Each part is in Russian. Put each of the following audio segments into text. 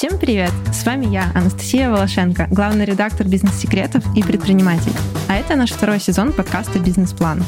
Всем привет! С вами я, Анастасия Волошенко, главный редактор бизнес-секретов и предприниматель. А это наш второй сезон подкаста «Бизнес-план».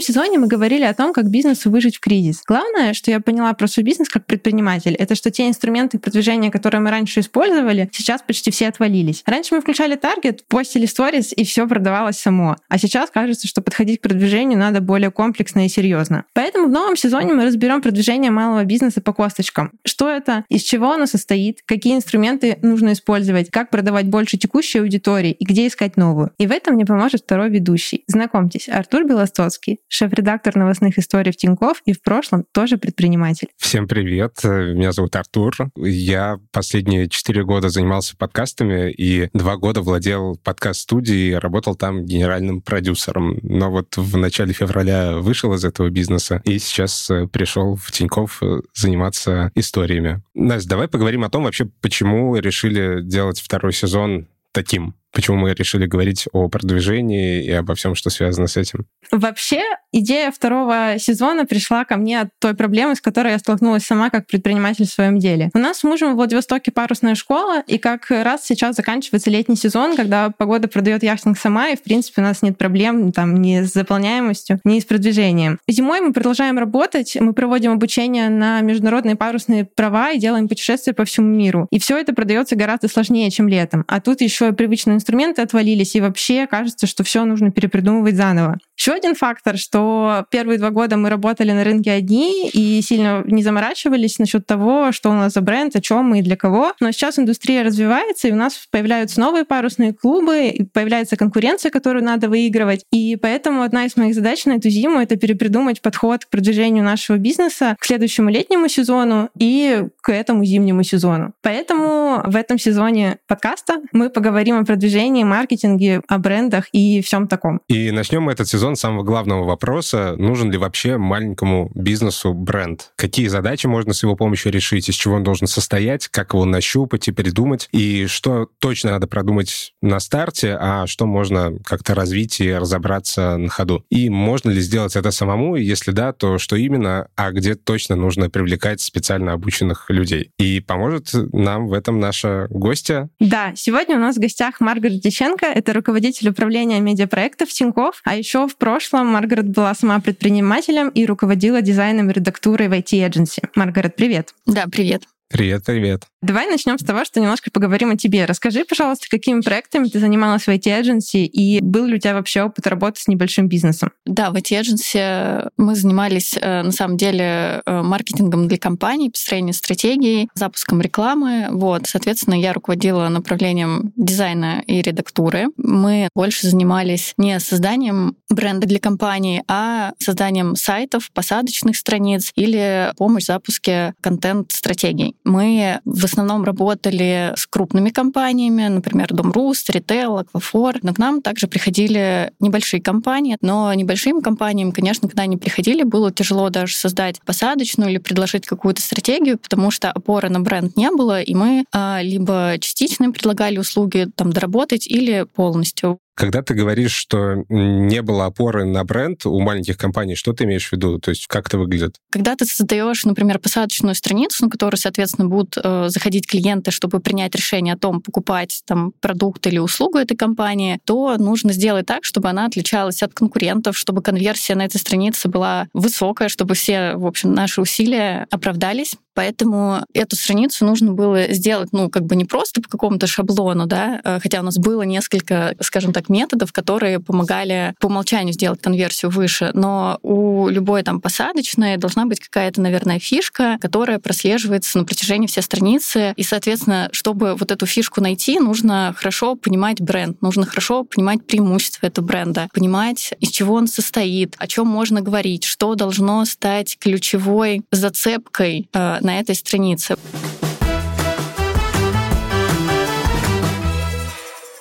Прошлом сезоне мы говорили о том, как бизнесу выжить в кризис. Главное, что я поняла про свой бизнес как предприниматель, это что те инструменты продвижения, которые мы раньше использовали, сейчас почти все отвалились. Раньше мы включали таргет, постили сторис, и все продавалось само. А сейчас кажется, что подходить к продвижению надо более комплексно и серьезно. Поэтому в новом сезоне мы разберем продвижение малого бизнеса по косточкам. Что это, из чего оно состоит, какие инструменты нужно использовать, как продавать больше текущей аудитории и где искать новую. И в этом мне поможет второй ведущий. Знакомьтесь, Артур Белостоцкий, шеф-редактор новостных историй в Тинькофф и в прошлом тоже предприниматель. Всем привет, меня зовут Артур. Я последние четыре года занимался подкастами и два года владел подкаст-студией, работал там генеральным продюсером. Но вот в начале февраля вышел из этого бизнеса и сейчас э, пришел в Тинькофф э, заниматься историями. Настя, давай поговорим о том вообще, почему решили делать второй сезон таким почему мы решили говорить о продвижении и обо всем, что связано с этим? Вообще, идея второго сезона пришла ко мне от той проблемы, с которой я столкнулась сама как предприниматель в своем деле. У нас с мужем в Владивостоке парусная школа, и как раз сейчас заканчивается летний сезон, когда погода продает яхтинг сама, и, в принципе, у нас нет проблем там ни с заполняемостью, ни с продвижением. Зимой мы продолжаем работать, мы проводим обучение на международные парусные права и делаем путешествия по всему миру. И все это продается гораздо сложнее, чем летом. А тут еще привычный инструменты отвалились, и вообще кажется, что все нужно перепридумывать заново. Еще один фактор, что первые два года мы работали на рынке одни и сильно не заморачивались насчет того, что у нас за бренд, о чем мы и для кого. Но сейчас индустрия развивается, и у нас появляются новые парусные клубы, и появляется конкуренция, которую надо выигрывать. И поэтому одна из моих задач на эту зиму — это перепридумать подход к продвижению нашего бизнеса к следующему летнему сезону и к этому зимнему сезону. Поэтому в этом сезоне подкаста мы поговорим о продвижении маркетинге, о брендах и всем таком. И начнем мы этот сезон с самого главного вопроса. Нужен ли вообще маленькому бизнесу бренд? Какие задачи можно с его помощью решить? Из чего он должен состоять? Как его нащупать и придумать? И что точно надо продумать на старте, а что можно как-то развить и разобраться на ходу? И можно ли сделать это самому? И если да, то что именно? А где точно нужно привлекать специально обученных людей? И поможет нам в этом наша гостья? Да, сегодня у нас в гостях Маргарет Диченко — это руководитель управления медиапроектов Тинькофф, а еще в прошлом Маргарет была сама предпринимателем и руководила дизайном и редактурой в IT-эдженси. Маргарет, привет. Да, привет. Привет, привет. Давай начнем с того, что немножко поговорим о тебе. Расскажи, пожалуйста, какими проектами ты занималась в IT-эдженси и был ли у тебя вообще опыт работы с небольшим бизнесом? Да, в IT-эдженси мы занимались, э, на самом деле, э, маркетингом для компаний, построением стратегий, запуском рекламы. Вот, соответственно, я руководила направлением дизайна и редактуры. Мы больше занимались не созданием бренда для компании, а созданием сайтов, посадочных страниц или помощь в запуске контент-стратегий. Мы в основном работали с крупными компаниями, например, Домрус, Ритейл, Аквафор. Но к нам также приходили небольшие компании. Но небольшим компаниям, конечно, когда они приходили, было тяжело даже создать посадочную или предложить какую-то стратегию, потому что опоры на бренд не было, и мы а, либо частично предлагали услуги там доработать или полностью. Когда ты говоришь, что не было опоры на бренд у маленьких компаний, что ты имеешь в виду? То есть как это выглядит? Когда ты создаешь, например, посадочную страницу, на которую, соответственно, будут э, заходить клиенты, чтобы принять решение о том, покупать там продукт или услугу этой компании, то нужно сделать так, чтобы она отличалась от конкурентов, чтобы конверсия на этой странице была высокая, чтобы все, в общем, наши усилия оправдались. Поэтому эту страницу нужно было сделать, ну, как бы не просто по какому-то шаблону, да, э, хотя у нас было несколько, скажем так, методов, которые помогали по умолчанию сделать конверсию выше, но у любой там посадочной должна быть какая-то, наверное, фишка, которая прослеживается на протяжении всей страницы. И, соответственно, чтобы вот эту фишку найти, нужно хорошо понимать бренд, нужно хорошо понимать преимущества этого бренда, понимать, из чего он состоит, о чем можно говорить, что должно стать ключевой зацепкой э, на этой странице.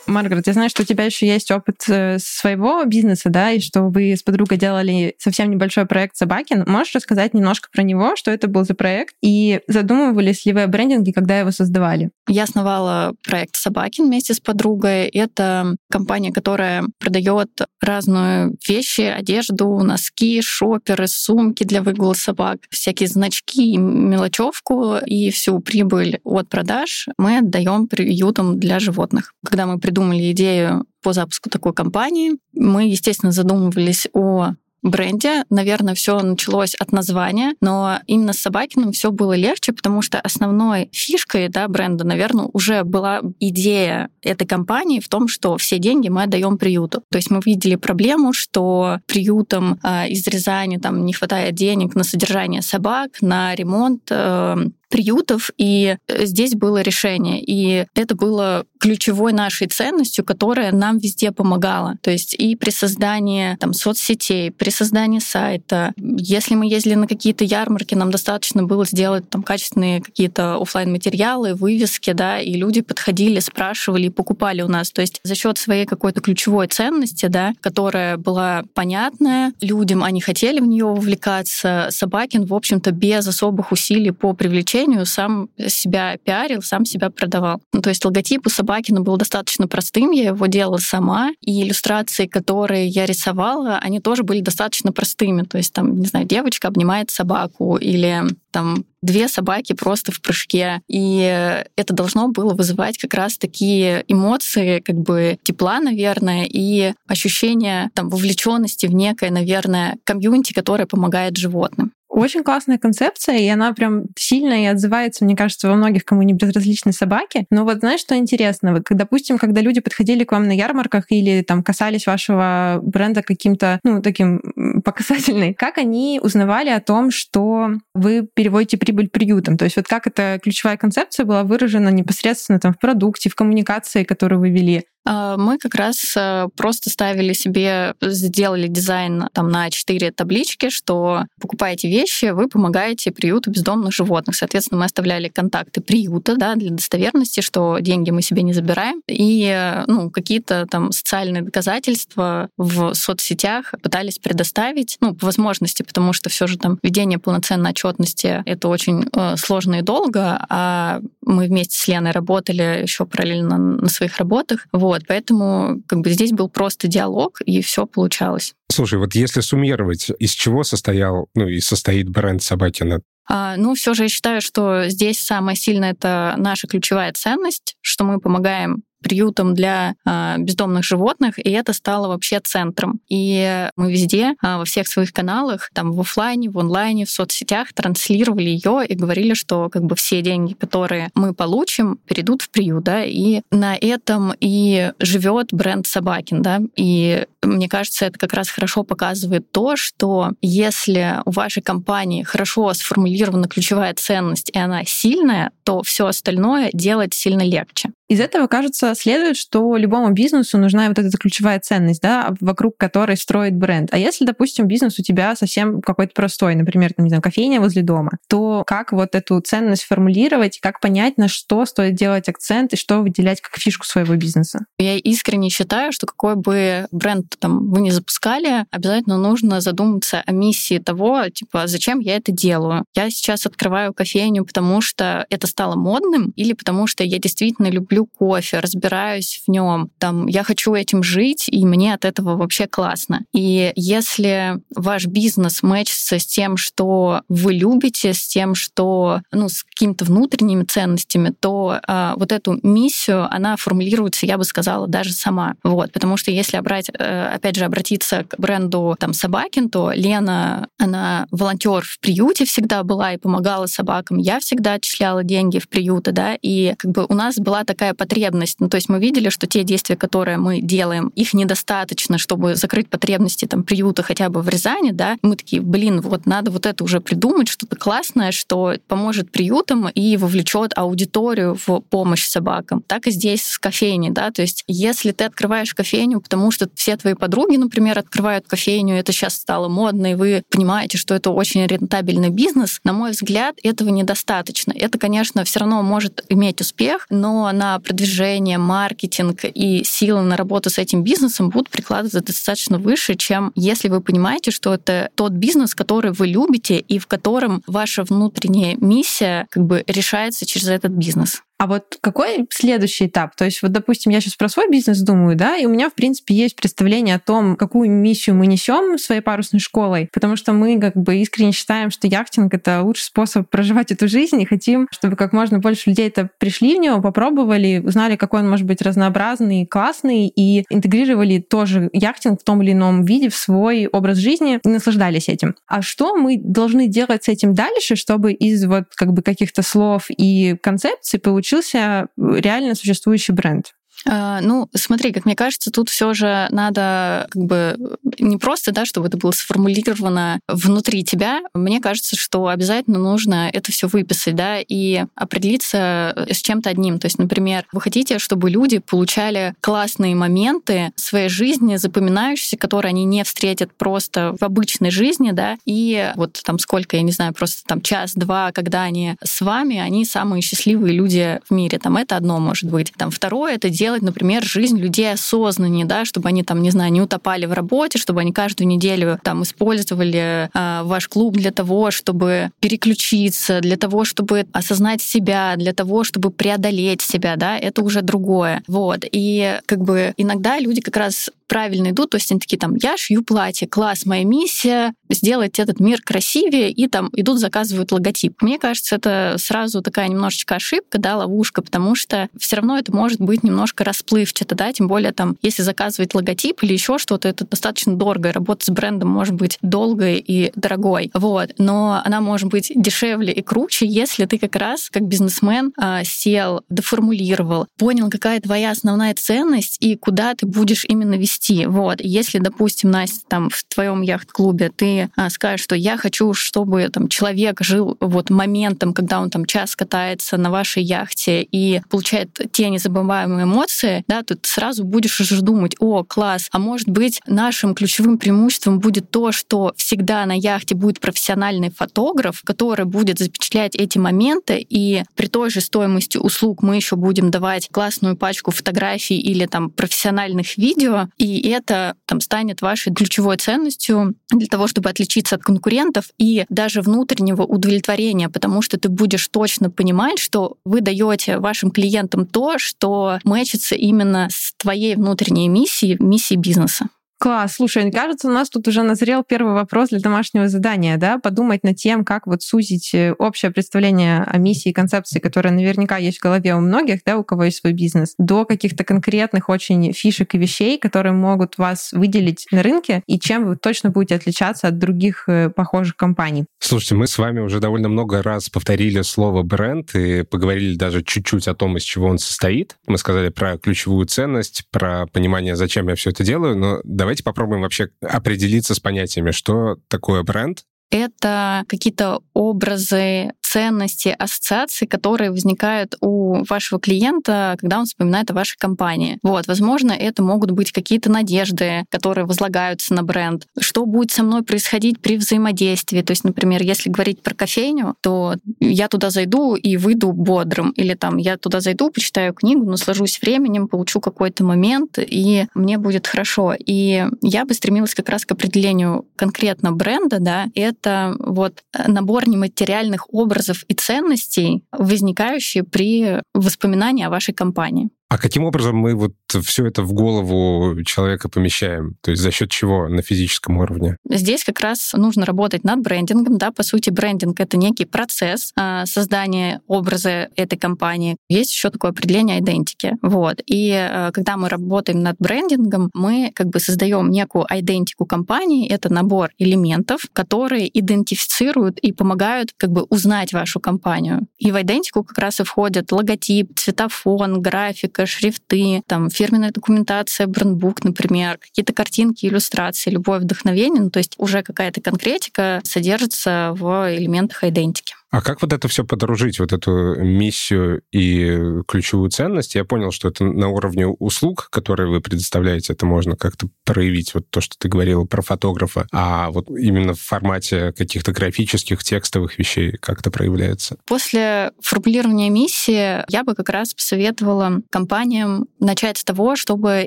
Маргарет, я знаю, что у тебя еще есть опыт э, своего бизнеса, да, и что вы с подругой делали совсем небольшой проект Собакин. Можешь рассказать немножко про него, что это был за проект, и задумывались ли вы о брендинге, когда его создавали? Я основала проект Собакин вместе с подругой. Это компания, которая продает разную вещи, одежду, носки, шоперы, сумки для выгула собак, всякие значки, мелочевку и всю прибыль от продаж мы отдаем приютам для животных. Когда мы придумали идею по запуску такой компании, мы, естественно, задумывались о бренде, наверное, все началось от названия, но именно с Собакиным все было легче, потому что основной фишкой да, бренда, наверное, уже была идея этой компании в том, что все деньги мы отдаем приюту. То есть мы видели проблему, что приютам э, из Рязани там не хватает денег на содержание собак, на ремонт э, приютов, и э, здесь было решение. И это было ключевой нашей ценностью, которая нам везде помогала. То есть и при создании там, соцсетей, при создании сайта. Если мы ездили на какие-то ярмарки, нам достаточно было сделать там качественные какие-то офлайн материалы вывески, да, и люди подходили, спрашивали и покупали у нас. То есть за счет своей какой-то ключевой ценности, да, которая была понятная людям, они хотели в нее увлекаться. Собакин, в общем-то, без особых усилий по привлечению сам себя пиарил, сам себя продавал. Ну, то есть логотип у Собакина был достаточно простым, я его делала сама, и иллюстрации, которые я рисовала, они тоже были достаточно простыми. То есть там, не знаю, девочка обнимает собаку или там две собаки просто в прыжке. И это должно было вызывать как раз такие эмоции, как бы тепла, наверное, и ощущение там вовлеченности в некое, наверное, комьюнити, которое помогает животным. Очень классная концепция, и она прям сильно и отзывается, мне кажется, во многих, кому не безразличны собаки. Но вот знаешь, что интересно? Допустим, когда люди подходили к вам на ярмарках или там касались вашего бренда каким-то, ну, таким по касательной, как они узнавали о том, что вы переводите прибыль приютам? То есть вот как эта ключевая концепция была выражена непосредственно там в продукте, в коммуникации, которую вы вели? А, мы как раз э, просто ставили себе, сделали дизайн там на четыре таблички, что покупаете вещи, вы помогаете приюту бездомных животных. Соответственно, мы оставляли контакты приюта да, для достоверности, что деньги мы себе не забираем. И э, ну, какие-то там социальные доказательства в соцсетях пытались предоставить, ну, по возможности, потому что все же там ведение полноценной отчетности это очень э, сложно и долго, а мы вместе с Леной работали еще параллельно на своих работах. Вот, вот, поэтому как бы здесь был просто диалог, и все получалось. Слушай, вот если суммировать, из чего состоял, ну и состоит бренд Собакина? А, ну, все же я считаю, что здесь самое сильное это наша ключевая ценность, что мы помогаем приютом для э, бездомных животных, и это стало вообще центром. И мы везде, э, во всех своих каналах, там в офлайне, в онлайне, в соцсетях транслировали ее и говорили, что как бы все деньги, которые мы получим, перейдут в приют, да, и на этом и живет бренд Собакин, да, и мне кажется, это как раз хорошо показывает то, что если у вашей компании хорошо сформулирована ключевая ценность, и она сильная, то все остальное делать сильно легче. Из этого, кажется, следует, что любому бизнесу нужна вот эта ключевая ценность, да, вокруг которой строит бренд. А если, допустим, бизнес у тебя совсем какой-то простой, например, там, не знаю, кофейня возле дома, то как вот эту ценность формулировать, как понять, на что стоит делать акцент и что выделять как фишку своего бизнеса? Я искренне считаю, что какой бы бренд там вы не запускали, обязательно нужно задуматься о миссии того, типа, зачем я это делаю. Я сейчас открываю кофейню, потому что это стало модным, или потому что я действительно люблю люблю кофе, разбираюсь в нем, там, я хочу этим жить, и мне от этого вообще классно. И если ваш бизнес мэчится с тем, что вы любите, с тем, что, ну, с какими-то внутренними ценностями, то э, вот эту миссию, она формулируется, я бы сказала, даже сама. Вот, потому что если обрать, э, опять же, обратиться к бренду там Собакин, то Лена, она волонтер в приюте всегда была и помогала собакам. Я всегда отчисляла деньги в приюты, да, и как бы у нас была такая такая потребность. Ну, то есть мы видели, что те действия, которые мы делаем, их недостаточно, чтобы закрыть потребности там приюта хотя бы в Рязани, да. Мы такие, блин, вот надо вот это уже придумать, что-то классное, что поможет приютам и вовлечет аудиторию в помощь собакам. Так и здесь с кофейней, да. То есть если ты открываешь кофейню, потому что все твои подруги, например, открывают кофейню, это сейчас стало модно, и вы понимаете, что это очень рентабельный бизнес, на мой взгляд, этого недостаточно. Это, конечно, все равно может иметь успех, но на продвижение, маркетинг и силы на работу с этим бизнесом будут прикладываться достаточно выше, чем если вы понимаете, что это тот бизнес, который вы любите и в котором ваша внутренняя миссия как бы решается через этот бизнес. А вот какой следующий этап? То есть, вот, допустим, я сейчас про свой бизнес думаю, да, и у меня, в принципе, есть представление о том, какую миссию мы несем своей парусной школой, потому что мы как бы искренне считаем, что яхтинг — это лучший способ проживать эту жизнь, и хотим, чтобы как можно больше людей это пришли в него, попробовали, узнали, какой он может быть разнообразный, классный, и интегрировали тоже яхтинг в том или ином виде в свой образ жизни и наслаждались этим. А что мы должны делать с этим дальше, чтобы из вот как бы каких-то слов и концепций получить получился реально существующий бренд. А, ну, смотри, как мне кажется, тут все же надо как бы не просто, да, чтобы это было сформулировано внутри тебя. Мне кажется, что обязательно нужно это все выписать, да, и определиться с чем-то одним. То есть, например, вы хотите, чтобы люди получали классные моменты своей жизни, запоминающиеся, которые они не встретят просто в обычной жизни, да, и вот там сколько, я не знаю, просто там час-два, когда они с вами, они самые счастливые люди в мире. Там это одно может быть. Там второе — это делать сделать, например, жизнь людей осознаннее, да, чтобы они там, не знаю, не утопали в работе, чтобы они каждую неделю там использовали э, ваш клуб для того, чтобы переключиться, для того, чтобы осознать себя, для того, чтобы преодолеть себя, да, это уже другое. Вот. И как бы иногда люди как раз правильно идут, то есть они такие там, я шью платье, класс, моя миссия, сделать этот мир красивее, и там идут, заказывают логотип. Мне кажется, это сразу такая немножечко ошибка, да, ловушка, потому что все равно это может быть немножко расплывчато, да, тем более там, если заказывать логотип или еще что-то, это достаточно дорого, работа с брендом может быть долгой и дорогой, вот, но она может быть дешевле и круче, если ты как раз как бизнесмен а, сел, доформулировал, понял, какая твоя основная ценность и куда ты будешь именно вести, вот. Если, допустим, Настя, там в твоем яхт-клубе ты а, скажешь, что я хочу, чтобы там человек жил вот моментом, когда он там час катается на вашей яхте и получает те незабываемые эмоции, да, тут сразу будешь уже думать, о, класс, а может быть нашим ключевым преимуществом будет то, что всегда на яхте будет профессиональный фотограф, который будет запечатлять эти моменты, и при той же стоимости услуг мы еще будем давать классную пачку фотографий или там профессиональных видео, и это там станет вашей ключевой ценностью для того, чтобы отличиться от конкурентов и даже внутреннего удовлетворения, потому что ты будешь точно понимать, что вы даете вашим клиентам то, что мэчится именно с твоей внутренней миссией, миссией бизнеса. Класс. Слушай, кажется, у нас тут уже назрел первый вопрос для домашнего задания, да, подумать над тем, как вот сузить э, общее представление о миссии и концепции, которая наверняка есть в голове у многих, да, у кого есть свой бизнес, до каких-то конкретных очень фишек и вещей, которые могут вас выделить на рынке и чем вы точно будете отличаться от других э, похожих компаний. Слушайте, мы с вами уже довольно много раз повторили слово бренд и поговорили даже чуть-чуть о том, из чего он состоит. Мы сказали про ключевую ценность, про понимание, зачем я все это делаю, но давай Давайте попробуем вообще определиться с понятиями, что такое бренд, это какие-то образы, ценности, ассоциации, которые возникают у вашего клиента, когда он вспоминает о вашей компании. Вот, возможно, это могут быть какие-то надежды, которые возлагаются на бренд. Что будет со мной происходить при взаимодействии? То есть, например, если говорить про кофейню, то я туда зайду и выйду бодрым. Или там я туда зайду, почитаю книгу, наслажусь временем, получу какой-то момент, и мне будет хорошо. И я бы стремилась как раз к определению конкретно бренда, да, это вот набор нематериальных образов и ценностей, возникающие при воспоминании о вашей компании. А каким образом мы вот все это в голову человека помещаем? То есть за счет чего на физическом уровне? Здесь как раз нужно работать над брендингом. Да? По сути, брендинг — это некий процесс а, создания образа этой компании. Есть еще такое определение идентики. Вот. И а, когда мы работаем над брендингом, мы как бы создаем некую идентику компании. Это набор элементов, которые идентифицируют и помогают как бы узнать вашу компанию. И в идентику как раз и входят логотип, цветофон, график, графика, шрифты, там, фирменная документация, брендбук, например, какие-то картинки, иллюстрации, любое вдохновение, ну, то есть уже какая-то конкретика содержится в элементах идентики. А как вот это все подружить, вот эту миссию и ключевую ценность? Я понял, что это на уровне услуг, которые вы предоставляете, это можно как-то проявить, вот то, что ты говорила про фотографа, а вот именно в формате каких-то графических, текстовых вещей как это проявляется? После формулирования миссии я бы как раз посоветовала компаниям начать с того, чтобы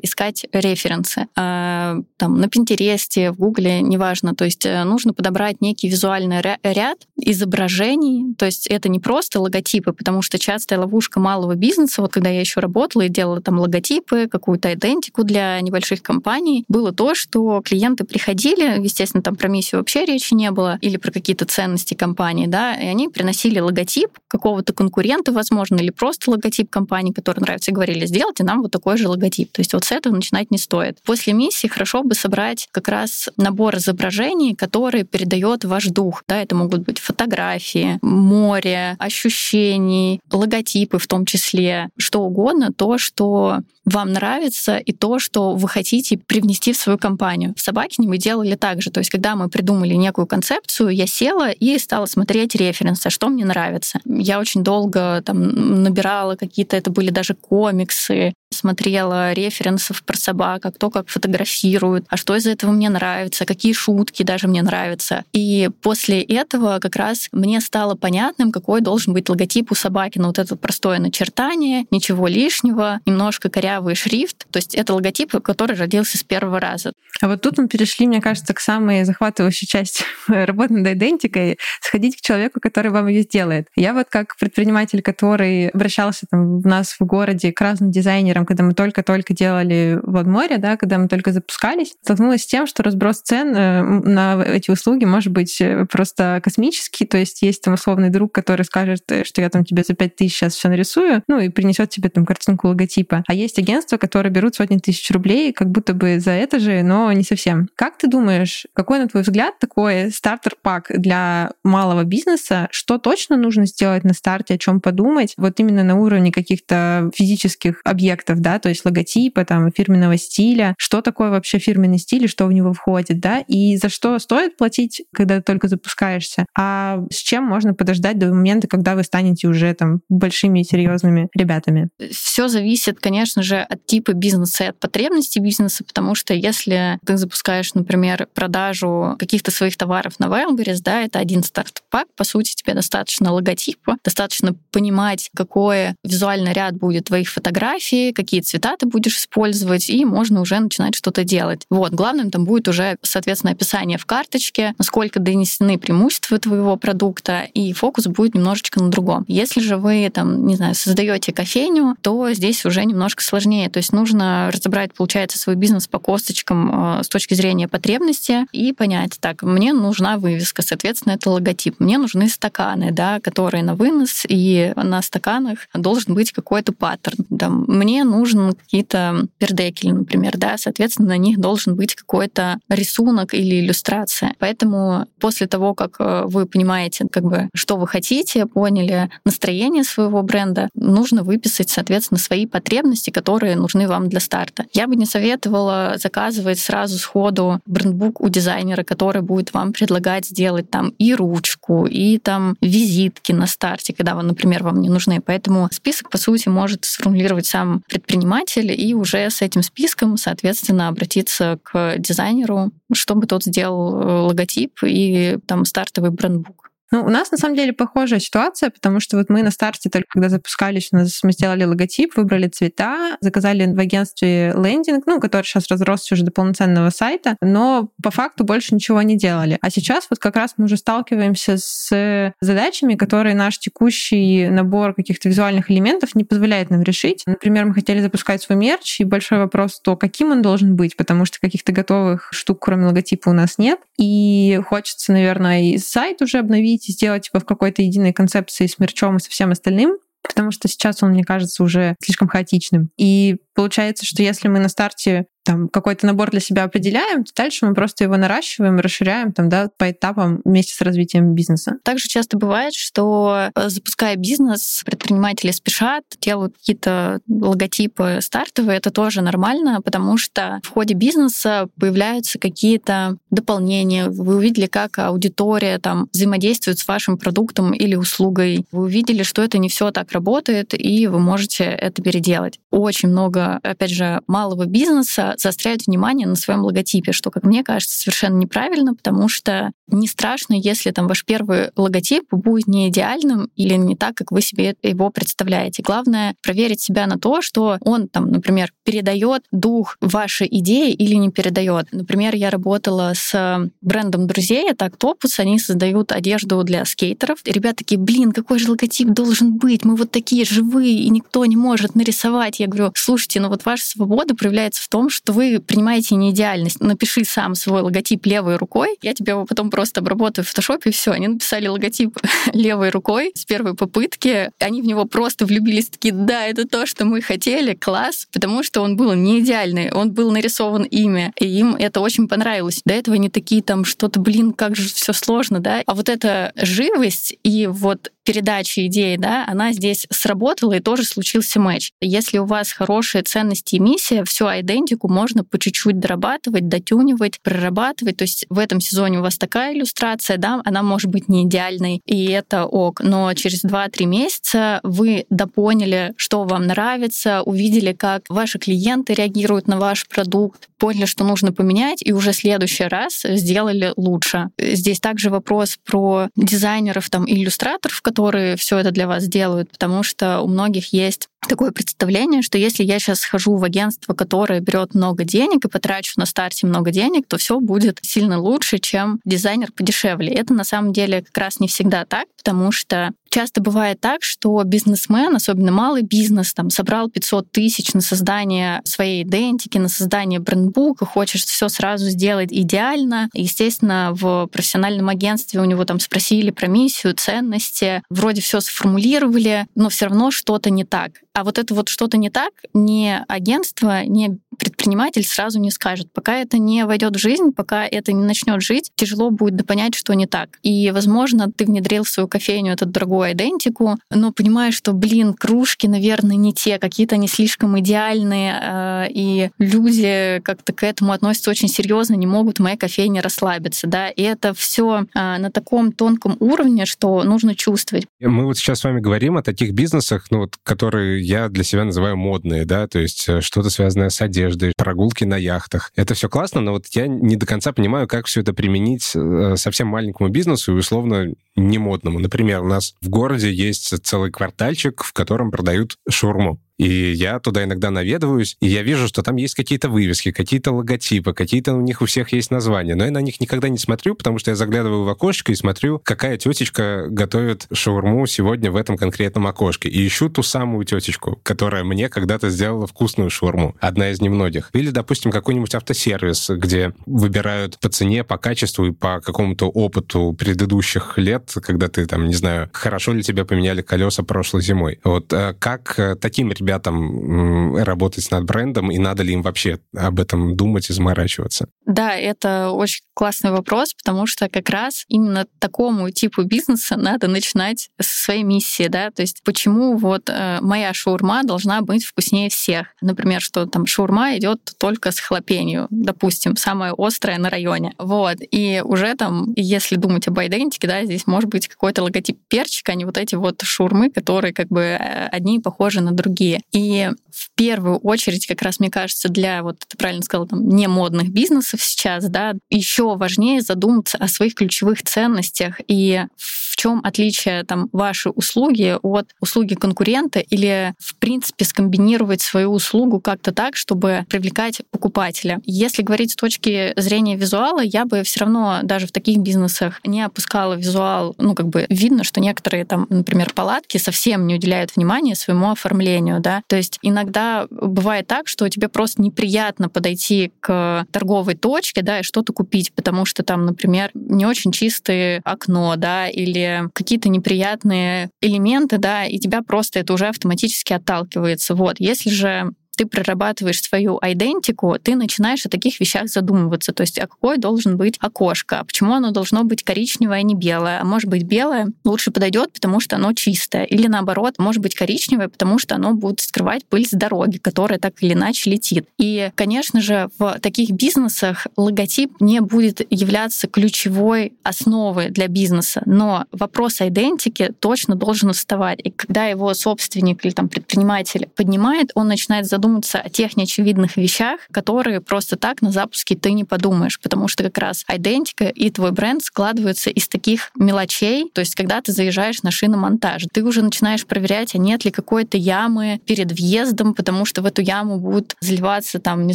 искать референсы. А, там, на Пинтересте, в Гугле, неважно. То есть э, нужно подобрать некий визуальный ряд изображений. То есть это не просто логотипы, потому что частая ловушка малого бизнеса, вот когда я еще работала и делала там логотипы, какую-то идентику для небольших компаний, было то, что клиенты приходили, естественно, там про миссию вообще речи не было, или про какие-то ценности компании, да, и они приносили логотип какого-то конкурента, возможно, или просто логотип компании, который нравится, и говорили, сделайте нам вот такой же логотип. То есть вот с этого начинать не стоит. После миссии хорошо бы собрать как раз набор изображений, который передает ваш дух. Да, это могут быть фотографии, море, ощущений, логотипы в том числе, что угодно, то, что вам нравится и то, что вы хотите привнести в свою компанию. В Собакине мы делали так же. То есть, когда мы придумали некую концепцию, я села и стала смотреть референсы, что мне нравится. Я очень долго там набирала какие-то, это были даже комиксы, смотрела референсов про собак, а кто как фотографирует, а что из этого мне нравится, какие шутки даже мне нравятся. И после этого как раз мне стало понятным, какой должен быть логотип у собаки. Ну, вот это простое начертание, ничего лишнего, немножко корявый шрифт. То есть это логотип, который родился с первого раза. А вот тут мы перешли, мне кажется, к самой захватывающей части работы над идентикой, сходить к человеку, который вам ее сделает. Я вот как предприниматель, который обращался там у нас в городе к разным дизайнерам, когда мы только-только делали море, да, когда мы только запускались, столкнулась с тем, что разброс цен э, на эти услуги может быть э, просто космический. То есть есть там условный друг, который скажет, э, что я там тебе за 5 тысяч сейчас все нарисую, ну и принесет тебе там картинку логотипа. А есть агентства, которые берут сотни тысяч рублей, как будто бы за это же, но не совсем. Как ты думаешь, какой, на твой взгляд, такой стартер-пак для малого бизнеса? Что точно нужно сделать на старте, о чем подумать? Вот именно на уровне каких-то физических объектов, да, то есть логотипа, там, фирменного стиля, что такое вообще фирменный стиль и что в него входит, да, и за что стоит платить, когда ты только запускаешься, а с чем можно подождать до момента, когда вы станете уже там большими серьезными ребятами? Все зависит, конечно же, от типа бизнеса и от потребностей бизнеса, потому что если ты запускаешь, например, продажу каких-то своих товаров на Wildberries, да, это один старт-пак, по сути, тебе достаточно логотипа, достаточно понимать, какой визуальный ряд будет твоих фотографий, какие цвета ты будешь использовать, и можно уже начинать что-то делать. Вот, главным там будет уже, соответственно, описание в карточке, насколько донесены преимущества твоего продукта, и фокус будет немножечко на другом. Если же вы там, не знаю, создаете кофейню, то здесь уже немножко сложнее. То есть нужно разобрать, получается, свой бизнес по косточкам э, с точки зрения потребности и понять, так, мне нужна вывеска, соответственно, это логотип. Мне нужны стаканы, да, которые на вынос, и на стаканах должен быть какой-то паттерн. Там, мне нужен какие-то пердекели, например, да, соответственно, на них должен быть какой-то рисунок или иллюстрация. Поэтому после того, как э, вы понимаете, как бы, что вы хотите, поняли настроение своего бренда, нужно выписать, соответственно, свои потребности, которые нужны вам для старта. Я бы не советовала заказывать сразу сходу брендбук у дизайнера, который будет вам предлагать сделать там и ручку, и там визитки на старте, когда, вы, например, вам не нужны. Поэтому список, по сути, может сформулировать сам предприниматель предприниматель и уже с этим списком, соответственно, обратиться к дизайнеру, чтобы тот сделал э, логотип и там стартовый брендбук. Ну, у нас на самом деле похожая ситуация, потому что вот мы на старте только когда запускались, у нас мы сделали логотип, выбрали цвета, заказали в агентстве лендинг, ну, который сейчас разросся уже до полноценного сайта, но по факту больше ничего не делали. А сейчас вот как раз мы уже сталкиваемся с задачами, которые наш текущий набор каких-то визуальных элементов не позволяет нам решить. Например, мы хотели запускать свой мерч, и большой вопрос то, каким он должен быть, потому что каких-то готовых штук, кроме логотипа, у нас нет. И хочется, наверное, и сайт уже обновить, объединить и сделать его в какой-то единой концепции с мерчом и со всем остальным, потому что сейчас он, мне кажется, уже слишком хаотичным. И получается, что если мы на старте там какой-то набор для себя определяем, дальше мы просто его наращиваем, расширяем там, да, по этапам вместе с развитием бизнеса. Также часто бывает, что э, запуская бизнес, предприниматели спешат, делают какие-то логотипы стартовые, это тоже нормально, потому что в ходе бизнеса появляются какие-то дополнения. Вы увидели, как аудитория там взаимодействует с вашим продуктом или услугой. Вы увидели, что это не все так работает, и вы можете это переделать. Очень много, опять же, малого бизнеса заостряют внимание на своем логотипе, что, как мне кажется, совершенно неправильно, потому что не страшно, если там ваш первый логотип будет не идеальным или не так, как вы себе его представляете. Главное проверить себя на то, что он там, например, передает дух вашей идеи или не передает. Например, я работала с брендом друзей, это Octopus, они создают одежду для скейтеров. Ребята такие, блин, какой же логотип должен быть? Мы вот такие живые, и никто не может нарисовать. Я говорю, слушайте, ну вот ваша свобода проявляется в том, что вы принимаете неидеальность. Напиши сам свой логотип левой рукой, я тебе его потом просто обработаю в фотошопе, и все. Они написали логотип левой рукой с первой попытки. Они в него просто влюбились, такие, да, это то, что мы хотели, класс, потому что он был не идеальный, он был нарисован ими, и им это очень понравилось. До этого они такие там что-то, блин, как же все сложно, да. А вот эта живость и вот передачи идеи, да, она здесь сработала, и тоже случился матч. Если у вас хорошие ценности и миссия, всю идентику можно по чуть-чуть дорабатывать, дотюнивать, прорабатывать. То есть в этом сезоне у вас такая иллюстрация, да, она может быть не идеальной, и это ок. Но через 2-3 месяца вы допоняли, что вам нравится, увидели, как ваши клиенты реагируют на ваш продукт, поняли, что нужно поменять, и уже в следующий раз сделали лучше. Здесь также вопрос про дизайнеров, там, иллюстраторов, которые все это для вас делают, потому что у многих есть такое представление, что если я сейчас схожу в агентство, которое берет много денег и потрачу на старте много денег, то все будет сильно лучше, чем дизайнер подешевле. Это на самом деле как раз не всегда так, потому что часто бывает так, что бизнесмен, особенно малый бизнес, там собрал 500 тысяч на создание своей идентики, на создание брендбука, хочет все сразу сделать идеально. Естественно, в профессиональном агентстве у него там спросили про миссию, ценности, вроде все сформулировали, но все равно что-то не так. А вот это вот что-то не так, ни агентство, ни предприниматель сразу не скажет. Пока это не войдет в жизнь, пока это не начнет жить, тяжело будет понять, что не так. И, возможно, ты внедрил в свою кофейню этот дорогую идентику, но понимаешь, что, блин, кружки, наверное, не те, какие-то не слишком идеальные, э, и люди как-то к этому относятся очень серьезно, не могут в моей кофейне расслабиться, да, и это все э, на таком тонком уровне, что нужно чувствовать. Мы вот сейчас с вами говорим о таких бизнесах, ну вот, которые я для себя называю модные, да, то есть э, что-то связанное с одеждой, прогулки на яхтах. Это все классно, но вот я не до конца понимаю, как все это применить э, совсем маленькому бизнесу и условно не модному. Например, у нас в городе есть целый квартальчик, в котором продают шаурму. И я туда иногда наведываюсь, и я вижу, что там есть какие-то вывески, какие-то логотипы, какие-то у них у всех есть названия. Но я на них никогда не смотрю, потому что я заглядываю в окошечко и смотрю, какая тетечка готовит шаурму сегодня в этом конкретном окошке. И ищу ту самую тетечку, которая мне когда-то сделала вкусную шаурму. Одна из немногих. Или, допустим, какой-нибудь автосервис, где выбирают по цене, по качеству и по какому-то опыту предыдущих лет, когда ты там, не знаю, хорошо ли тебе поменяли колеса прошлой зимой. Вот э, как э, таким ребятам ребятам работать над брендом, и надо ли им вообще об этом думать и заморачиваться? Да, это очень классный вопрос, потому что как раз именно такому типу бизнеса надо начинать со своей миссии, да, то есть почему вот э, моя шаурма должна быть вкуснее всех. Например, что там шаурма идет только с хлопенью, допустим, самая острая на районе. Вот. И уже там, если думать об идентике, да, здесь может быть какой-то логотип перчика, а не вот эти вот шаурмы, которые как бы э, одни похожи на другие. И в первую очередь, как раз мне кажется, для, вот ты правильно сказал, там, не модных бизнесов сейчас, да, еще важнее задуматься о своих ключевых ценностях. И в чем отличие там вашей услуги от услуги конкурента или в принципе скомбинировать свою услугу как-то так, чтобы привлекать покупателя. Если говорить с точки зрения визуала, я бы все равно даже в таких бизнесах не опускала визуал. Ну как бы видно, что некоторые там, например, палатки совсем не уделяют внимания своему оформлению, да. То есть иногда бывает так, что тебе просто неприятно подойти к торговой точке, да, и что-то купить, потому что там, например, не очень чистое окно, да, или какие-то неприятные элементы, да, и тебя просто это уже автоматически отталкивается. Вот. Если же ты прорабатываешь свою идентику, ты начинаешь о таких вещах задумываться. То есть, а какой должен быть окошко? А почему оно должно быть коричневое, а не белое? А может быть, белое лучше подойдет, потому что оно чистое. Или наоборот, может быть, коричневое, потому что оно будет скрывать пыль с дороги, которая так или иначе летит. И, конечно же, в таких бизнесах логотип не будет являться ключевой основой для бизнеса, но вопрос идентики точно должен вставать. И когда его собственник или там предприниматель поднимает, он начинает задуматься о тех неочевидных вещах, которые просто так на запуске ты не подумаешь, потому что как раз идентика и твой бренд складываются из таких мелочей. То есть, когда ты заезжаешь на шиномонтаж, ты уже начинаешь проверять, а нет ли какой-то ямы перед въездом, потому что в эту яму будет заливаться там, не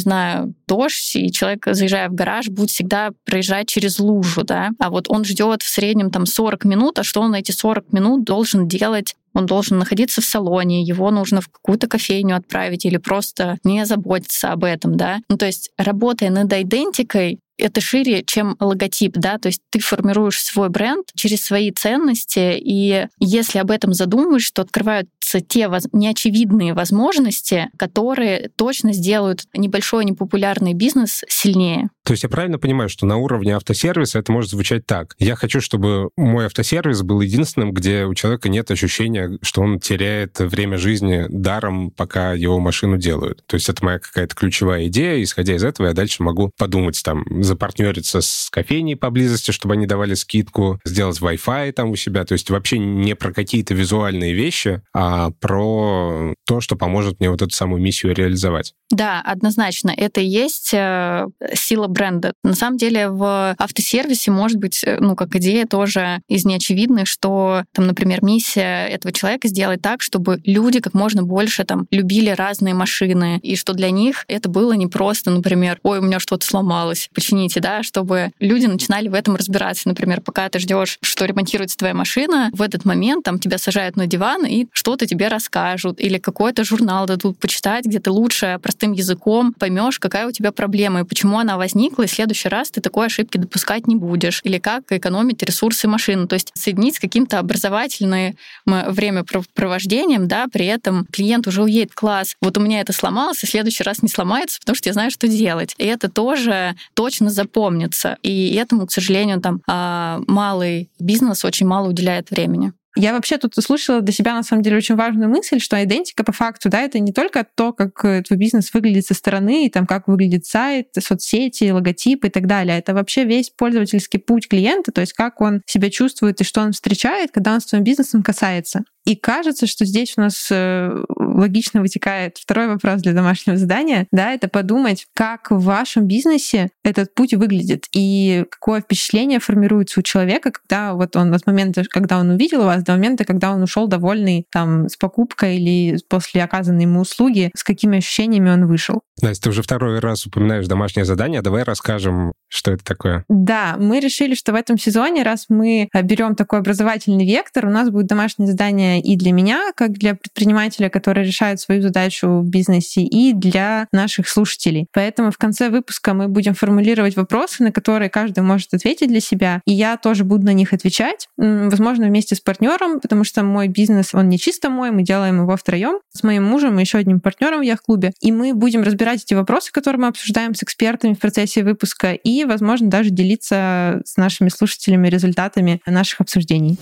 знаю, дождь, и человек, заезжая в гараж, будет всегда проезжать через лужу, да. А вот он ждет в среднем там 40 минут, а что он эти 40 минут должен делать он должен находиться в салоне, его нужно в какую-то кофейню отправить или просто не заботиться об этом, да. Ну, то есть, работая над идентикой, это шире, чем логотип, да, то есть ты формируешь свой бренд через свои ценности, и если об этом задумаешь, то открываются те воз... неочевидные возможности, которые точно сделают небольшой непопулярный бизнес сильнее. То есть я правильно понимаю, что на уровне автосервиса это может звучать так. Я хочу, чтобы мой автосервис был единственным, где у человека нет ощущения, что он теряет время жизни даром, пока его машину делают. То есть это моя какая-то ключевая идея, исходя из этого я дальше могу подумать, там, запартнериться с кофейней поблизости, чтобы они давали скидку, сделать Wi-Fi там у себя. То есть вообще не про какие-то визуальные вещи, а про то, что поможет мне вот эту самую миссию реализовать. Да, однозначно. Это и есть э, сила бренда. На самом деле в автосервисе может быть, э, ну, как идея тоже из неочевидных, что, там, например, миссия этого человека сделать так, чтобы люди как можно больше там любили разные машины, и что для них это было не просто, например, ой, у меня что-то сломалось, почините, да, чтобы люди начинали в этом разбираться. Например, пока ты ждешь, что ремонтируется твоя машина, в этот момент там тебя сажают на диван и что-то тебе расскажут, или какой-то журнал дадут почитать, где ты лучше простым языком поймешь, какая у тебя проблема и почему она возникла, и в следующий раз ты такой ошибки допускать не будешь. Или как экономить ресурсы машины. То есть соединить с каким-то образовательным времяпровождением, да, при этом клиент уже уедет класс. Вот у меня это сломалось, и в следующий раз не сломается, потому что я знаю, что делать. И это тоже точно запомнится. И этому, к сожалению, там а, малый бизнес очень мало уделяет времени. Я вообще тут услышала для себя, на самом деле, очень важную мысль, что идентика по факту, да, это не только то, как э, твой бизнес выглядит со стороны, и там, как выглядит сайт, соцсети, логотипы и так далее. Это вообще весь пользовательский путь клиента, то есть как он себя чувствует и что он встречает, когда он с твоим бизнесом касается. И кажется, что здесь у нас э, логично вытекает второй вопрос для домашнего задания, да, это подумать, как в вашем бизнесе этот путь выглядит и какое впечатление формируется у человека, когда вот он от момента, когда он увидел вас, до момента, когда он ушел довольный там с покупкой или после оказанной ему услуги, с какими ощущениями он вышел. Настя, ты уже второй раз упоминаешь домашнее задание. Давай расскажем, что это такое. Да, мы решили, что в этом сезоне, раз мы берем такой образовательный вектор, у нас будет домашнее задание и для меня, как для предпринимателя, который решает свою задачу в бизнесе, и для наших слушателей. Поэтому в конце выпуска мы будем формулировать вопросы, на которые каждый может ответить для себя, и я тоже буду на них отвечать, возможно, вместе с партнером, потому что мой бизнес, он не чисто мой, мы делаем его втроем с моим мужем и еще одним партнером в яхт-клубе, и мы будем разбирать эти вопросы, которые мы обсуждаем с экспертами в процессе выпуска, и, возможно, даже делиться с нашими слушателями результатами наших обсуждений.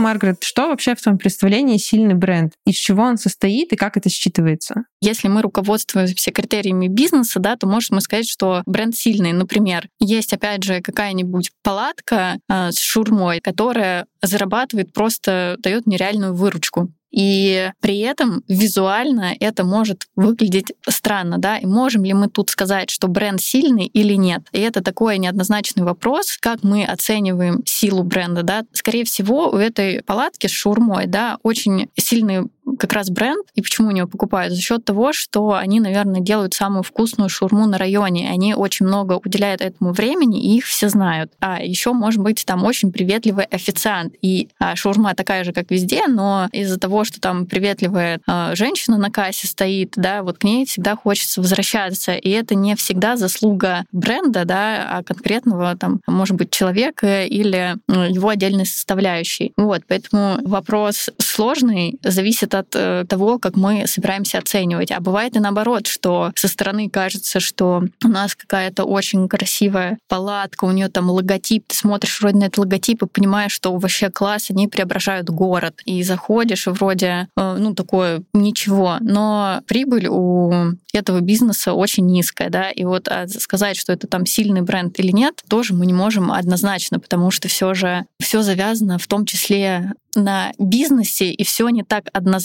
Маргарет, что вообще в твоем представлении сильный бренд? Из чего он состоит и как это считывается? Если мы руководствуемся критериями бизнеса, да, то можем сказать, что бренд сильный. Например, есть, опять же, какая-нибудь палатка э, с шурмой, которая зарабатывает просто, дает нереальную выручку. И при этом визуально это может выглядеть странно, да, и можем ли мы тут сказать, что бренд сильный или нет? И это такой неоднозначный вопрос, как мы оцениваем силу бренда, да. Скорее всего, у этой палатки с шурмой, да, очень сильный как раз бренд, и почему у него покупают? За счет того, что они, наверное, делают самую вкусную шурму на районе. Они очень много уделяют этому времени, и их все знают. А еще, может быть, там очень приветливый официант. И а, шаурма такая же, как везде, но из-за того, что там приветливая а, женщина на кассе стоит, да, вот к ней всегда хочется возвращаться. И это не всегда заслуга бренда, да, а конкретного там, может быть, человека или его отдельной составляющей. Вот, поэтому вопрос сложный, зависит от э, того, как мы собираемся оценивать. А бывает и наоборот, что со стороны кажется, что у нас какая-то очень красивая палатка, у нее там логотип, ты смотришь вроде на этот логотип и понимаешь, что вообще класс, они преображают город. И заходишь, и вроде, э, ну, такое ничего. Но прибыль у этого бизнеса очень низкая, да, и вот а сказать, что это там сильный бренд или нет, тоже мы не можем однозначно, потому что все же все завязано в том числе на бизнесе, и все не так однозначно,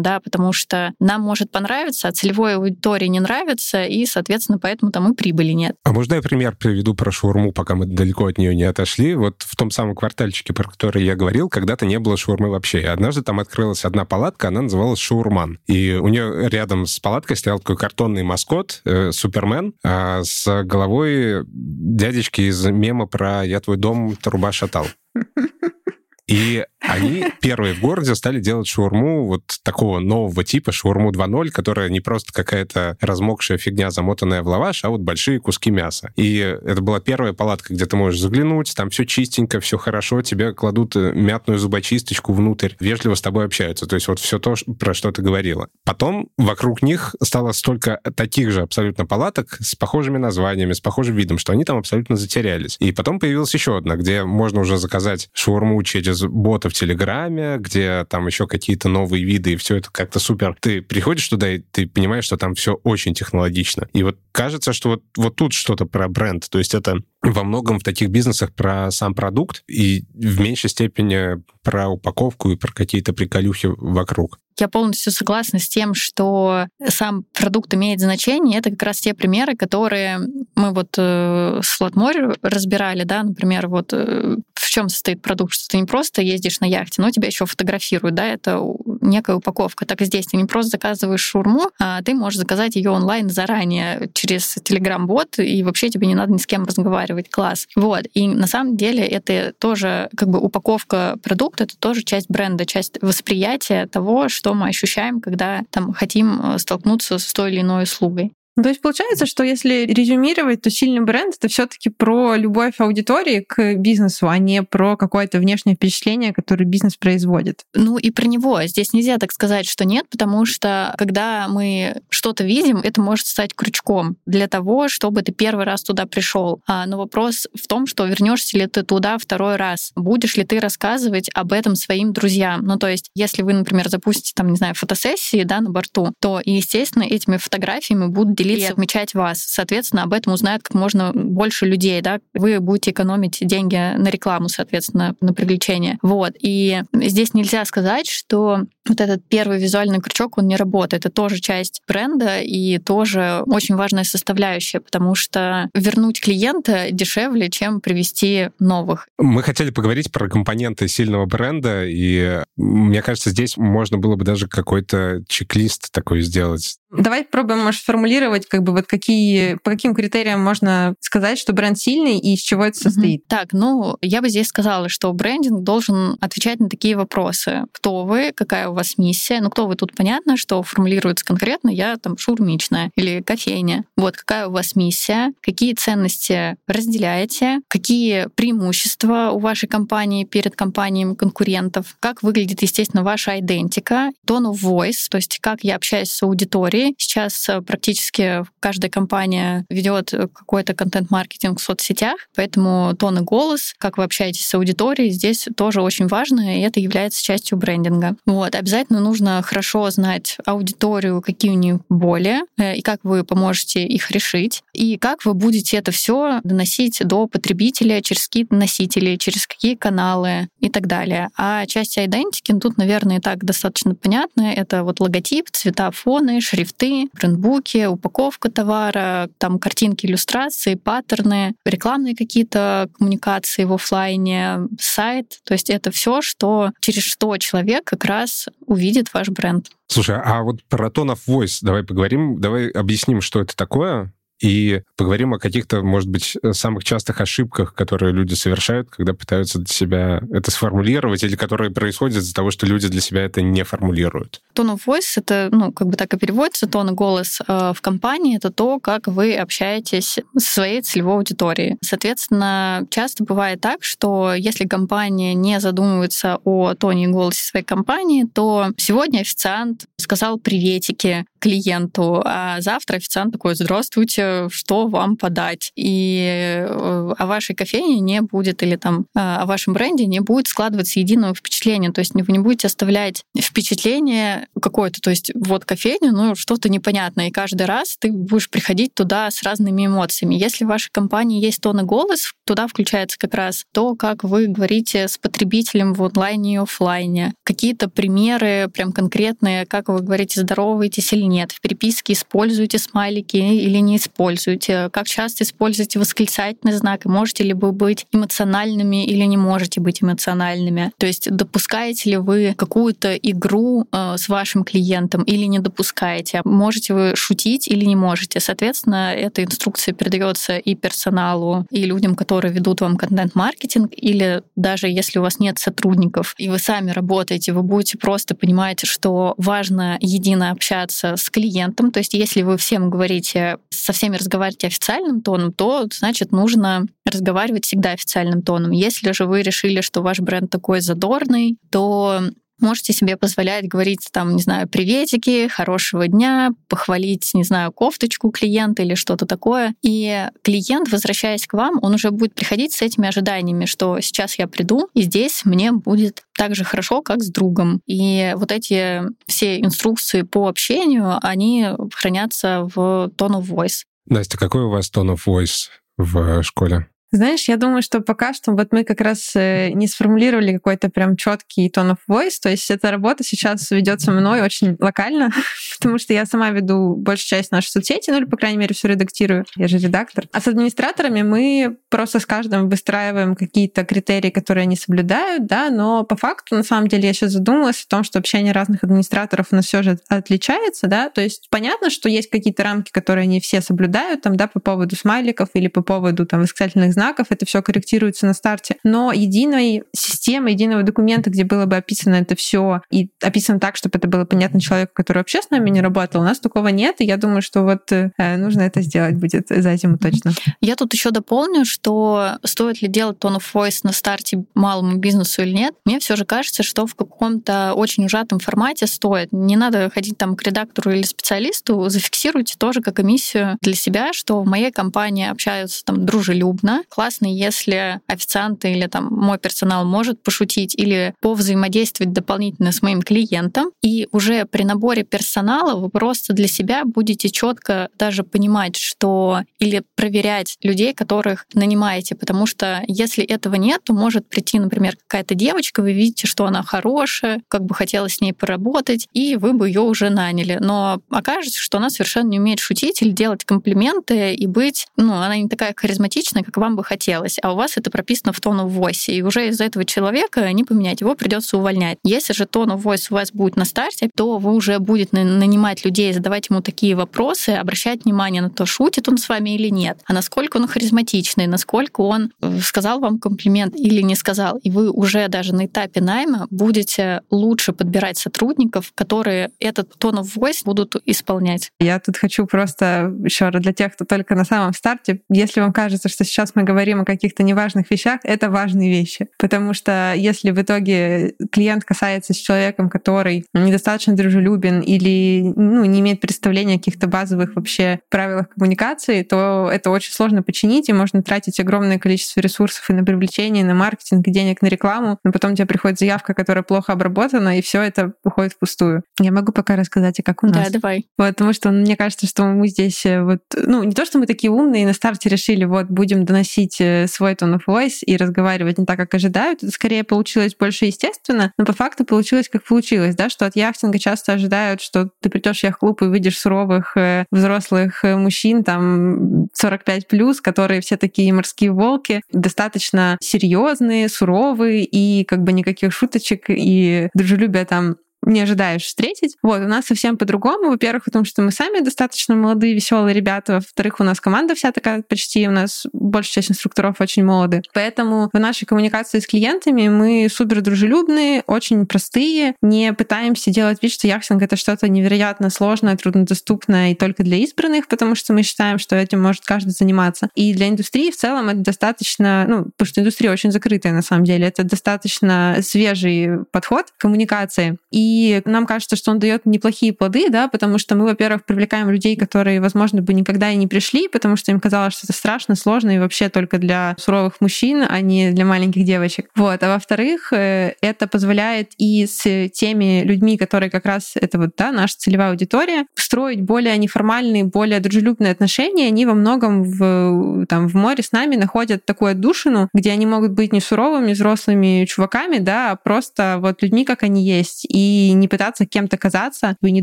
да, потому что нам может понравиться, а целевой аудитории не нравится, и, соответственно, поэтому там и прибыли нет. А можно я пример приведу про шаурму, пока мы далеко от нее не отошли? Вот в том самом квартальчике, про который я говорил, когда-то не было шаурмы вообще. И однажды там открылась одна палатка, она называлась Шаурман. И у нее рядом с палаткой стоял такой картонный маскот, э, Супермен, э, с головой дядечки из мема про «Я твой дом, труба шатал». И они первые в городе стали делать шаурму вот такого нового типа, шаурму 2.0, которая не просто какая-то размокшая фигня, замотанная в лаваш, а вот большие куски мяса. И это была первая палатка, где ты можешь заглянуть, там все чистенько, все хорошо, тебе кладут э, мятную зубочисточку внутрь, вежливо с тобой общаются. То есть вот все то, про что ты говорила. Потом вокруг них стало столько таких же абсолютно палаток с похожими названиями, с похожим видом, что они там абсолютно затерялись. И потом появилась еще одна, где можно уже заказать шаурму через ботов Телеграме, где там еще какие-то новые виды, и все это как-то супер. Ты приходишь туда, и ты понимаешь, что там все очень технологично. И вот кажется, что вот, вот тут что-то про бренд. То есть это во многом в таких бизнесах про сам продукт и в меньшей степени про упаковку и про какие-то приколюхи вокруг. Я полностью согласна с тем, что сам продукт имеет значение. Это как раз те примеры, которые мы вот э, с Флотморе разбирали, да, например, вот э, в чем состоит продукт, что ты не просто ездишь на яхте, но тебя еще фотографируют, да, это некая упаковка. Так и здесь ты не просто заказываешь шурму, а ты можешь заказать ее онлайн заранее через Telegram-бот, и вообще тебе не надо ни с кем разговаривать. Класс. Вот. И на самом деле это тоже как бы упаковка продукта, это тоже часть бренда, часть восприятия того, что мы ощущаем, когда там хотим э, столкнуться с той или иной услугой. То есть получается, что если резюмировать, то сильный бренд это все-таки про любовь аудитории к бизнесу, а не про какое-то внешнее впечатление, которое бизнес производит. Ну и про него. Здесь нельзя так сказать, что нет, потому что когда мы что-то видим, это может стать крючком для того, чтобы ты первый раз туда пришел. А, но вопрос в том, что вернешься ли ты туда второй раз, будешь ли ты рассказывать об этом своим друзьям. Ну то есть, если вы, например, запустите там, не знаю, фотосессии, да, на борту, то, естественно, этими фотографиями будут делиться, и отмечать вас. Соответственно, об этом узнают как можно больше людей, да. Вы будете экономить деньги на рекламу, соответственно, на привлечение. Вот. И здесь нельзя сказать, что вот этот первый визуальный крючок, он не работает. Это тоже часть бренда и тоже очень важная составляющая, потому что вернуть клиента дешевле, чем привести новых. Мы хотели поговорить про компоненты сильного бренда, и мне кажется, здесь можно было бы даже какой-то чек-лист такой сделать. Давай попробуем, может, сформулировать, как бы вот какие, по каким критериям можно сказать, что бренд сильный и из чего это состоит. Mm-hmm. Так, ну, я бы здесь сказала, что брендинг должен отвечать на такие вопросы. Кто вы, какая у вас миссия? Ну, кто вы тут понятно, что формулируется конкретно, я там шурмичная или кофейня. Вот, какая у вас миссия, какие ценности разделяете, какие преимущества у вашей компании перед компаниями конкурентов, как выглядит, естественно, ваша идентика, tone of voice, то есть как я общаюсь с аудиторией, Сейчас э, практически каждая компания ведет какой-то контент-маркетинг в соцсетях, поэтому тон и голос, как вы общаетесь с аудиторией, здесь тоже очень важно, и это является частью брендинга. Вот. Обязательно нужно хорошо знать аудиторию, какие у них боли, э, и как вы поможете их решить, и как вы будете это все доносить до потребителя через какие носители, через какие каналы и так далее. А часть идентики, ну, тут, наверное, и так достаточно понятно. Это вот логотип, цвета фоны, шрифты, брендбуки, упаковка товара, там картинки, иллюстрации, паттерны, рекламные какие-то коммуникации в офлайне, сайт. То есть это все, что через что человек как раз увидит ваш бренд. Слушай, а вот про tone of давай поговорим, давай объясним, что это такое, и поговорим о каких-то, может быть, самых частых ошибках, которые люди совершают, когда пытаются для себя это сформулировать, или которые происходят из-за того, что люди для себя это не формулируют. Tone of voice — это, ну, как бы так и переводится, тон и голос э, в компании — это то, как вы общаетесь со своей целевой аудиторией. Соответственно, часто бывает так, что если компания не задумывается о тоне и голосе своей компании, то сегодня официант сказал приветики клиенту, а завтра официант такой «Здравствуйте, что вам подать. И э, о вашей кофейне не будет, или там э, о вашем бренде не будет складываться единого впечатления. То есть вы не будете оставлять впечатление какое-то, то есть вот кофейня, ну что-то непонятное. И каждый раз ты будешь приходить туда с разными эмоциями. Если в вашей компании есть тон и голос, туда включается как раз то, как вы говорите с потребителем в онлайне и офлайне. Какие-то примеры прям конкретные, как вы говорите, здороваетесь или нет. В переписке используете смайлики или не используете как часто используете восклицательный знак, и можете ли вы быть эмоциональными или не можете быть эмоциональными. То есть допускаете ли вы какую-то игру э, с вашим клиентом или не допускаете, можете вы шутить или не можете. Соответственно, эта инструкция передается и персоналу, и людям, которые ведут вам контент-маркетинг, или даже если у вас нет сотрудников, и вы сами работаете, вы будете просто понимать, что важно едино общаться клиентом. То есть если вы всем говорите со всеми вами разговаривать официальным тоном, то, значит, нужно разговаривать всегда официальным тоном. Если же вы решили, что ваш бренд такой задорный, то можете себе позволять говорить там, не знаю, приветики, хорошего дня, похвалить, не знаю, кофточку клиента или что-то такое. И клиент, возвращаясь к вам, он уже будет приходить с этими ожиданиями, что сейчас я приду, и здесь мне будет так же хорошо, как с другом. И вот эти все инструкции по общению, они хранятся в tone of voice. Настя, какой у вас tone of voice в школе? Знаешь, я думаю, что пока что вот мы как раз э, не сформулировали какой-то прям четкий tone of voice, то есть эта работа сейчас ведется мной очень локально, потому что я сама веду большую часть нашей соцсети, ну или, по крайней мере, все редактирую, я же редактор. А с администраторами мы просто с каждым выстраиваем какие-то критерии, которые они соблюдают, да, но по факту, на самом деле, я сейчас задумалась о том, что общение разных администраторов у нас все же отличается, да, то есть понятно, что есть какие-то рамки, которые они все соблюдают, там, да, по поводу смайликов или по поводу там восклицательных знаков, знаков, это все корректируется на старте. Но единой системы, единого документа, где было бы описано это все и описано так, чтобы это было понятно человеку, который вообще с нами не работал, у нас такого нет, и я думаю, что вот э, нужно это сделать будет за зиму точно. Я тут еще дополню, что стоит ли делать tone of voice на старте малому бизнесу или нет, мне все же кажется, что в каком-то очень ужатом формате стоит. Не надо ходить там к редактору или специалисту, зафиксируйте тоже как эмиссию для себя, что в моей компании общаются там дружелюбно, классно, если официанты или там мой персонал может пошутить или повзаимодействовать дополнительно с моим клиентом. И уже при наборе персонала вы просто для себя будете четко даже понимать, что или проверять людей, которых нанимаете, потому что если этого нет, то может прийти, например, какая-то девочка, вы видите, что она хорошая, как бы хотела с ней поработать, и вы бы ее уже наняли. Но окажется, что она совершенно не умеет шутить или делать комплименты и быть, ну, она не такая харизматичная, как вам бы хотелось, а у вас это прописано в тону voice, и уже из-за этого человека не поменять, его придется увольнять. Если же тон в voice у вас будет на старте, то вы уже будете нанимать людей, задавать ему такие вопросы, обращать внимание на то, шутит он с вами или нет, а насколько он харизматичный, насколько он э, сказал вам комплимент или не сказал. И вы уже даже на этапе найма будете лучше подбирать сотрудников, которые этот тон в voice будут исполнять. Я тут хочу просто еще раз для тех, кто только на самом старте, если вам кажется, что сейчас мы говорим о каких-то неважных вещах, это важные вещи. Потому что если в итоге клиент касается с человеком, который недостаточно дружелюбен или ну, не имеет представления о каких-то базовых вообще правилах коммуникации, то это очень сложно починить, и можно тратить огромное количество ресурсов и на привлечение, и на маркетинг, и денег на рекламу, но потом тебе приходит заявка, которая плохо обработана, и все это уходит впустую. Я могу пока рассказать, а как у нас. Да, давай. Вот, потому что мне кажется, что мы здесь э, вот, ну, не то, что мы такие умные, на старте решили, вот, будем доносить изменить э, свой tone of voice и разговаривать не так, как ожидают. Это скорее получилось больше естественно, но по факту получилось, как получилось, да, что от яхтинга часто ожидают, что ты придешь в яхт-клуб и видишь суровых э, взрослых э, мужчин, там 45 плюс, которые все такие морские волки, достаточно серьезные, суровые и как бы никаких шуточек и дружелюбия там не ожидаешь встретить. Вот, у нас совсем по-другому. Во-первых, потому что мы сами достаточно молодые, веселые ребята. Во-вторых, у нас команда вся такая почти, у нас большая часть инструкторов очень молоды. Поэтому в нашей коммуникации с клиентами мы супер дружелюбные, очень простые, не пытаемся делать вид, что яхтинг — это что-то невероятно сложное, труднодоступное и только для избранных, потому что мы считаем, что этим может каждый заниматься. И для индустрии в целом это достаточно, ну, потому что индустрия очень закрытая на самом деле, это достаточно свежий подход к коммуникации. И нам кажется, что он дает неплохие плоды, да, потому что мы, во-первых, привлекаем людей, которые, возможно, бы никогда и не пришли, потому что им казалось, что это страшно, сложно и вообще только для суровых мужчин, а не для маленьких девочек. Вот. А во-вторых, э, это позволяет и с теми людьми, которые как раз это вот, да, наша целевая аудитория, строить более неформальные, более дружелюбные отношения. Они во многом в, там, в море с нами находят такую отдушину, где они могут быть не суровыми взрослыми чуваками, да, а просто вот людьми, как они есть, и не пытаться кем-то казаться, и не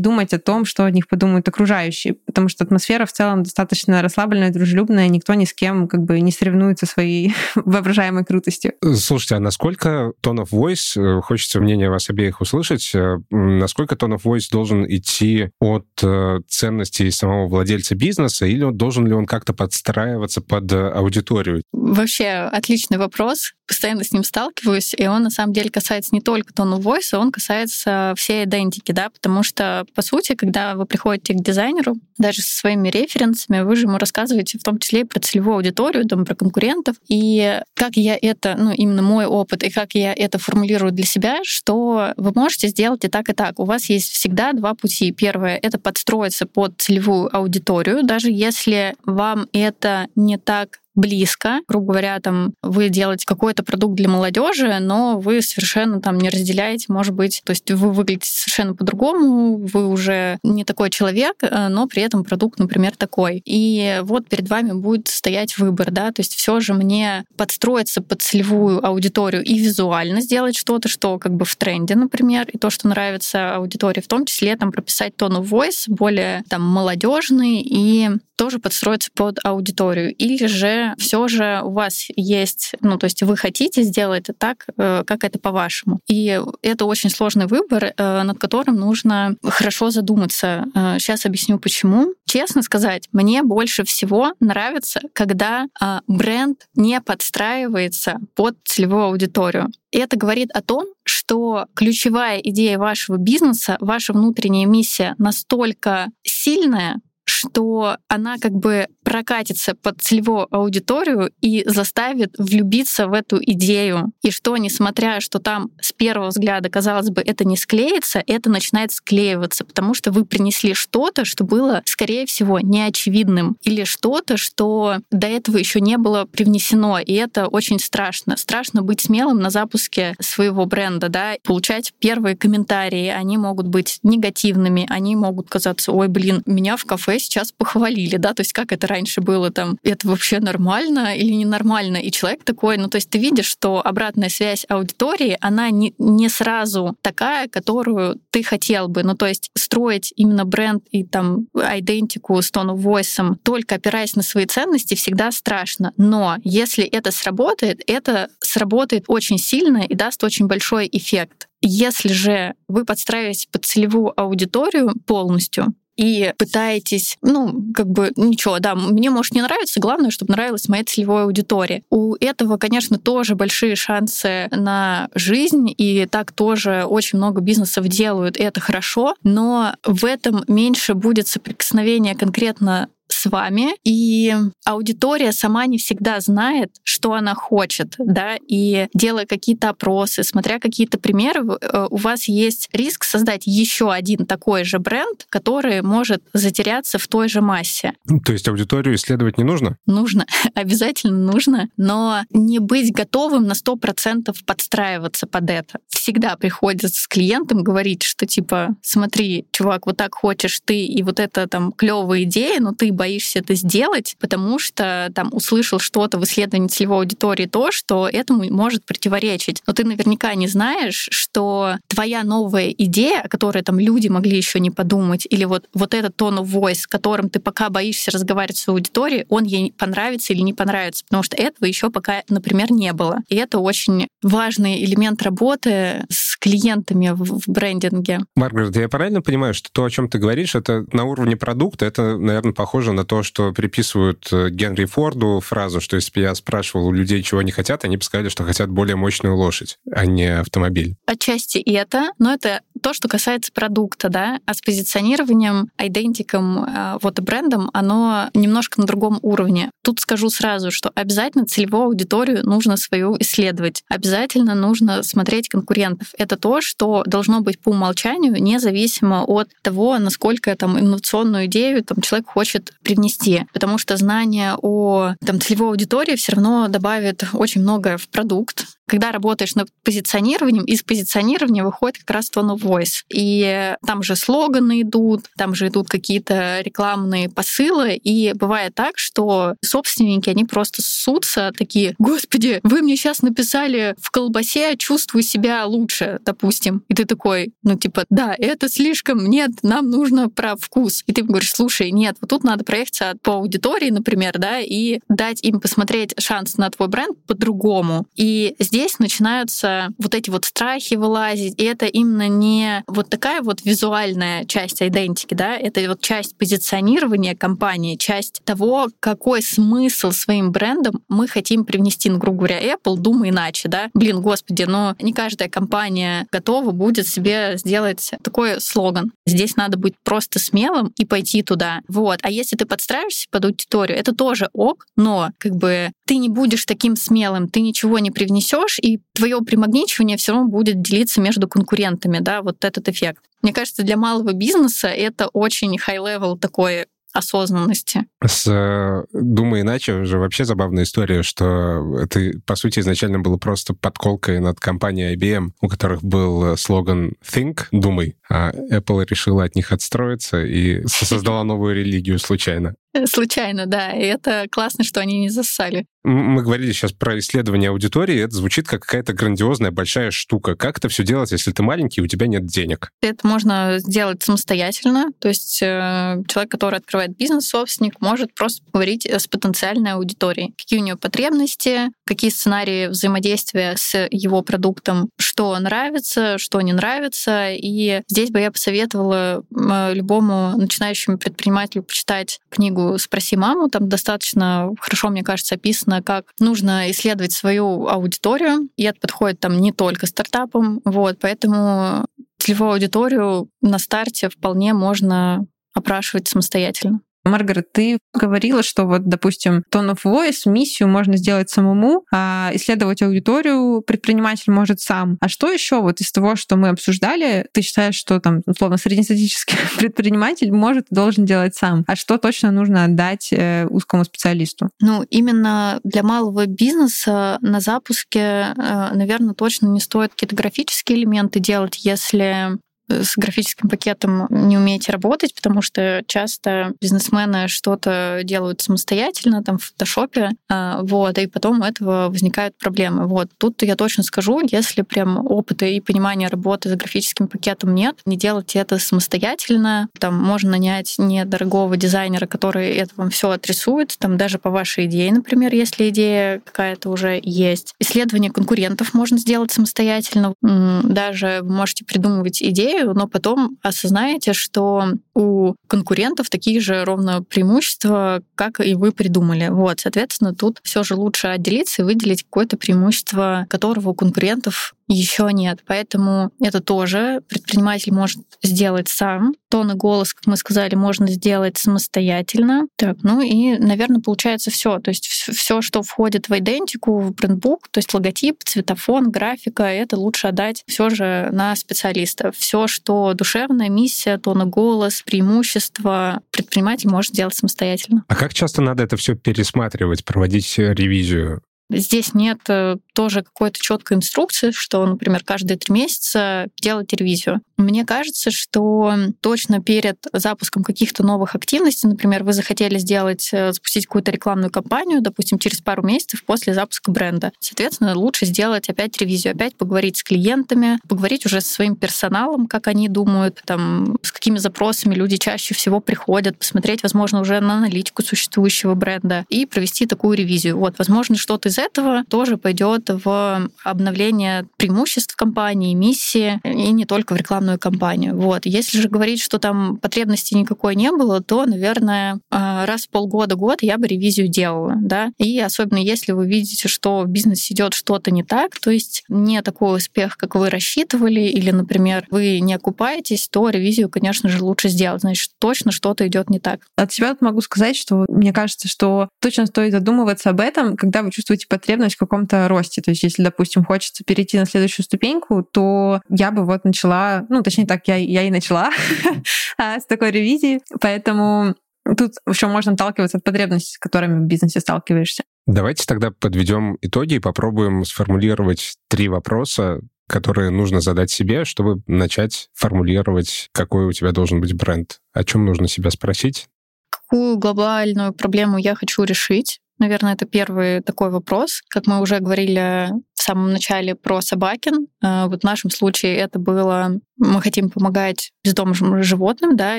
думать о том, что о них подумают окружающие, потому что атмосфера в целом достаточно расслабленная, дружелюбная, никто ни с кем как бы не соревнуется своей воображаемой крутостью. Слушайте, а насколько tone of voice, э, хочется мнение вас обеих услышать, э, насколько tone of voice должен идти от э, ценностей самого владельца бизнеса, или должен ли он как-то подстраиваться под аудиторию? Вообще отличный вопрос. Постоянно с ним сталкиваюсь, и он на самом деле касается не только of voice, он касается всей идентики, да, потому что, по сути, когда вы приходите к дизайнеру, даже со своими референсами, вы же ему рассказываете в том числе и про целевую аудиторию, там, про конкурентов, и как я это, ну, именно мой опыт, и как я это формулирую для себя, что вы можете сделать и так, и так. У вас есть всегда два пути. Первое — это подстроиться под целевую аудиторию, даже если вам это не так близко. Грубо говоря, там вы делаете какой-то продукт для молодежи, но вы совершенно там не разделяете, может быть, то есть вы выглядите совершенно по-другому, вы уже не такой человек, э, но при этом продукт, например, такой. И вот перед вами будет стоять выбор, да, то есть все же мне подстроиться под целевую аудиторию и визуально сделать что-то, что как бы в тренде, например, и то, что нравится аудитории, в том числе там прописать тон of voice более там молодежный и тоже подстроиться под аудиторию. Или же все же у вас есть, ну, то есть вы хотите сделать это так, э, как это по-вашему. И это очень сложный выбор, э, над которым нужно хорошо задуматься. Сейчас э, объясню, почему. Честно сказать, мне больше всего нравится, когда бренд не подстраивается под целевую аудиторию. И это говорит о том, что ключевая идея вашего бизнеса, ваша внутренняя миссия настолько сильная, что она как бы прокатится под целевую аудиторию и заставит влюбиться в эту идею. И что, несмотря, что там с первого взгляда, казалось бы, это не склеится, это начинает склеиваться, потому что вы принесли что-то, что было, скорее всего, неочевидным, или что-то, что до этого еще не было привнесено. И это очень страшно. Страшно быть смелым на запуске своего бренда, да, получать первые комментарии. Они могут быть негативными, они могут казаться, ой, блин, меня в кафе сейчас похвалили, да, то есть как это раньше было там, это вообще нормально или ненормально, и человек такой, ну то есть ты видишь, что обратная связь аудитории, она не, не сразу такая, которую ты хотел бы, ну то есть строить именно бренд и там идентику с of voice только опираясь на свои ценности всегда страшно, но если это сработает, это сработает очень сильно и даст очень большой эффект. Если же вы подстраиваетесь под целевую аудиторию полностью, и пытаетесь, ну, как бы, ничего, да, мне может не нравиться, главное, чтобы нравилась моя целевая аудитория. У этого, конечно, тоже большие шансы на жизнь, и так тоже очень много бизнесов делают, и это хорошо, но в этом меньше будет соприкосновения конкретно с вами, и аудитория сама не всегда знает, что она хочет, да, и делая какие-то опросы, смотря какие-то примеры, э, у вас есть риск создать еще один такой же бренд, который может затеряться в той же массе. Ну, то есть аудиторию исследовать не нужно? Нужно, обязательно нужно, но не быть готовым на 100% подстраиваться под это. Всегда приходится с клиентом говорить, что типа, смотри, чувак, вот так хочешь ты, и вот это там клевая идея, но ты боишься это сделать, потому что там услышал что-то в исследовании целевой аудитории то, что этому может противоречить. Но ты наверняка не знаешь, что твоя новая идея, о которой там люди могли еще не подумать, или вот, вот этот тон of voice, которым ты пока боишься разговаривать с аудиторией, он ей понравится или не понравится, потому что этого еще пока, например, не было. И это очень важный элемент работы с клиентами в, брендинге. Маргарет, я правильно понимаю, что то, о чем ты говоришь, это на уровне продукта, это, наверное, похоже на то, что приписывают э, Генри Форду фразу, что если бы я спрашивал у людей, чего они хотят, они бы сказали, что хотят более мощную лошадь, а не автомобиль. Отчасти и это, но это то, что касается продукта, да, а с позиционированием, айдентиком, э, вот и брендом, оно немножко на другом уровне. Тут скажу сразу, что обязательно целевую аудиторию нужно свою исследовать. Обязательно нужно смотреть конкурентов. Это то, что должно быть по умолчанию, независимо от того, насколько там инновационную идею там, человек хочет привнести. Потому что знание о там, целевой аудитории все равно добавит очень многое в продукт, когда работаешь над позиционированием, из позиционирования выходит как раз tone of voice. И там же слоганы идут, там же идут какие-то рекламные посылы, и бывает так, что собственники, они просто ссутся, такие, господи, вы мне сейчас написали в колбасе, чувствую себя лучше, допустим. И ты такой, ну типа, да, это слишком, нет, нам нужно про вкус. И ты говоришь, слушай, нет, вот тут надо проехаться по аудитории, например, да, и дать им посмотреть шанс на твой бренд по-другому. И здесь здесь начинаются вот эти вот страхи вылазить, и это именно не вот такая вот визуальная часть идентики, да, это вот часть позиционирования компании, часть того, какой смысл своим брендом мы хотим привнести, ну, грубо говоря, Apple, думай иначе, да. Блин, господи, но не каждая компания готова будет себе сделать такой слоган. Здесь надо быть просто смелым и пойти туда. Вот. А если ты подстраиваешься под аудиторию, это тоже ок, но как бы ты не будешь таким смелым, ты ничего не привнесешь, берешь, и твое примагничивание все равно будет делиться между конкурентами, да, вот этот эффект. Мне кажется, для малого бизнеса это очень high-level такой осознанности. С э, «Думай иначе» уже вообще забавная история, что это, по сути, изначально было просто подколкой над компанией IBM, у которых был слоган «Think», «Думай», а Apple решила от них отстроиться и создала новую религию случайно. Случайно, да. И это классно, что они не засали. Мы говорили сейчас про исследование аудитории. Это звучит как какая-то грандиозная большая штука. Как это все делать, если ты маленький и у тебя нет денег? Это можно сделать самостоятельно. То есть э, человек, который открывает бизнес, собственник, может просто поговорить с потенциальной аудиторией. Какие у нее потребности, какие сценарии взаимодействия с его продуктом, что нравится, что не нравится. И здесь бы я посоветовала э, любому начинающему предпринимателю почитать книгу книгу «Спроси маму». Там достаточно хорошо, мне кажется, описано, как нужно исследовать свою аудиторию. И это подходит там не только стартапам. Вот, поэтому целевую аудиторию на старте вполне можно опрашивать самостоятельно. Маргарет, ты говорила, что вот, допустим, tone of voice, миссию можно сделать самому, а исследовать аудиторию предприниматель может сам. А что еще вот из того, что мы обсуждали, ты считаешь, что там, условно, среднестатистический предприниматель может и должен делать сам? А что точно нужно отдать э, узкому специалисту? Ну, именно для малого бизнеса на запуске, э, наверное, точно не стоит какие-то графические элементы делать, если с графическим пакетом не умеете работать, потому что часто бизнесмены что-то делают самостоятельно, там в фотошопе, а, вот, и потом у этого возникают проблемы. Вот. Тут я точно скажу, если прям опыта и понимания работы с графическим пакетом нет, не делайте это самостоятельно. Там можно нанять недорогого дизайнера, который это вам все отрисует, там даже по вашей идее, например, если идея какая-то уже есть. Исследование конкурентов можно сделать самостоятельно. Даже вы можете придумывать идею, идею, но потом осознаете, что у конкурентов такие же ровно преимущества, как и вы придумали. Вот, соответственно, тут все же лучше отделиться и выделить какое-то преимущество, которого у конкурентов еще нет. Поэтому это тоже предприниматель может сделать сам. Тон и голос, как мы сказали, можно сделать самостоятельно. Так, ну и, наверное, получается все. То есть все, что входит в идентику, в брендбук, то есть логотип, цветофон, графика, это лучше отдать все же на специалиста. Все, что душевная миссия, тон и голос, преимущества, предприниматель может сделать самостоятельно. А как часто надо это все пересматривать, проводить ревизию? Здесь нет э, тоже какой-то четкой инструкции, что, например, каждые три месяца делать ревизию. Мне кажется, что точно перед запуском каких-то новых активностей, например, вы захотели сделать, э, запустить какую-то рекламную кампанию, допустим, через пару месяцев после запуска бренда. Соответственно, лучше сделать опять ревизию, опять поговорить с клиентами, поговорить уже со своим персоналом, как они думают, там, с какими запросами люди чаще всего приходят, посмотреть, возможно, уже на аналитику существующего бренда и провести такую ревизию. Вот, возможно, что-то из этого тоже пойдет в обновление преимуществ компании, миссии, и не только в рекламную кампанию. Вот. Если же говорить, что там потребности никакой не было, то, наверное, а, раз в полгода-год я бы ревизию делала. Да? И особенно если вы видите, что в бизнесе идет что-то не так, то есть не такой успех, как вы рассчитывали, или, например, вы не окупаетесь, то ревизию, конечно же, лучше сделать. Значит, точно что-то идет не так. От себя могу сказать, что мне кажется, что точно стоит задумываться об этом, когда вы чувствуете потребность в каком-то росте. То есть, если, допустим, хочется перейти на следующую ступеньку, то я бы вот начала, ну, точнее так, я, я и начала а, с такой ревизии. Поэтому Тут еще можно отталкиваться от потребностей, с которыми в бизнесе сталкиваешься. Давайте тогда подведем итоги и попробуем сформулировать три вопроса, которые нужно задать себе, чтобы начать формулировать, какой у тебя должен быть бренд. О чем нужно себя спросить? Какую глобальную проблему я хочу решить? Наверное, это первый такой вопрос. Как мы уже говорили в самом начале про Собакин, э, вот в нашем случае это было мы хотим помогать бездомным животным, да,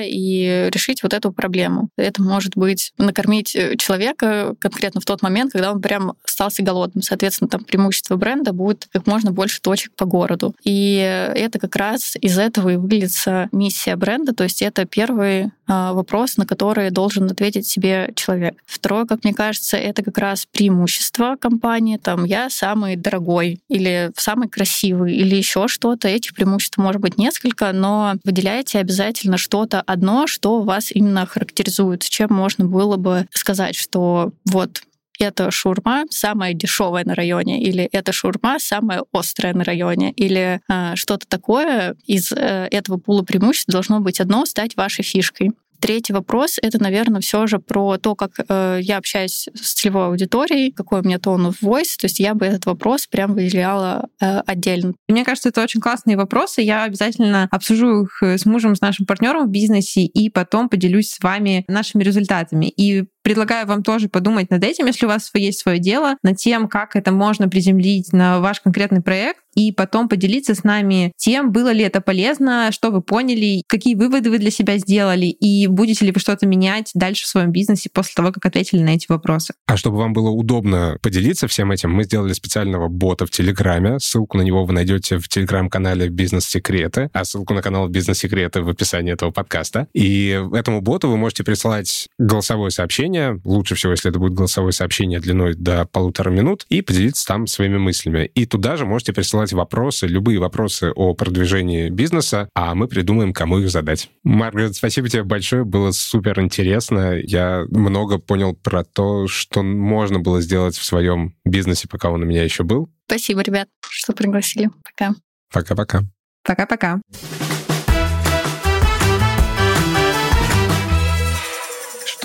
и решить вот эту проблему. Это может быть накормить э, человека конкретно в тот момент, когда он прям остался голодным. Соответственно, там преимущество бренда будет как можно больше точек по городу. И это как раз из этого и выльется миссия бренда, то есть это первый а, вопрос, на который должен ответить себе человек. Второе, как мне кажется, это как раз преимущество компании. Там я самый дорогой или самый красивый или еще что-то. Этих преимуществ может быть не несколько, но выделяйте обязательно что-то одно, что вас именно характеризует, с чем можно было бы сказать, что вот это шурма самая дешевая на районе, или это шурма самая острая на районе, или э, что-то такое из э, этого пула преимуществ должно быть одно стать вашей фишкой. Третий вопрос — это, наверное, все же про то, как э, я общаюсь с целевой аудиторией, какой у меня тон в voice. То есть я бы этот вопрос прям выделяла э, отдельно. Мне кажется, это очень классные вопросы. Я обязательно обсужу их с мужем, с нашим партнером в бизнесе, и потом поделюсь с вами нашими результатами. И Предлагаю вам тоже подумать над этим, если у вас есть свое дело, над тем, как это можно приземлить на ваш конкретный проект, и потом поделиться с нами тем, было ли это полезно, что вы поняли, какие выводы вы для себя сделали, и будете ли вы что-то менять дальше в своем бизнесе после того, как ответили на эти вопросы. А чтобы вам было удобно поделиться всем этим, мы сделали специального бота в Телеграме. Ссылку на него вы найдете в Телеграм-канале «Бизнес-секреты», а ссылку на канал «Бизнес-секреты» в описании этого подкаста. И этому боту вы можете присылать голосовое сообщение, лучше всего, если это будет голосовое сообщение длиной до полутора минут, и поделиться там своими мыслями. И туда же можете присылать присылать вопросы, любые вопросы о продвижении бизнеса, а мы придумаем, кому их задать. Маргарет, спасибо тебе большое, было супер интересно. Я много понял про то, что можно было сделать в своем бизнесе, пока он у меня еще был. Спасибо, ребят, что пригласили. Пока. Пока-пока. Пока-пока.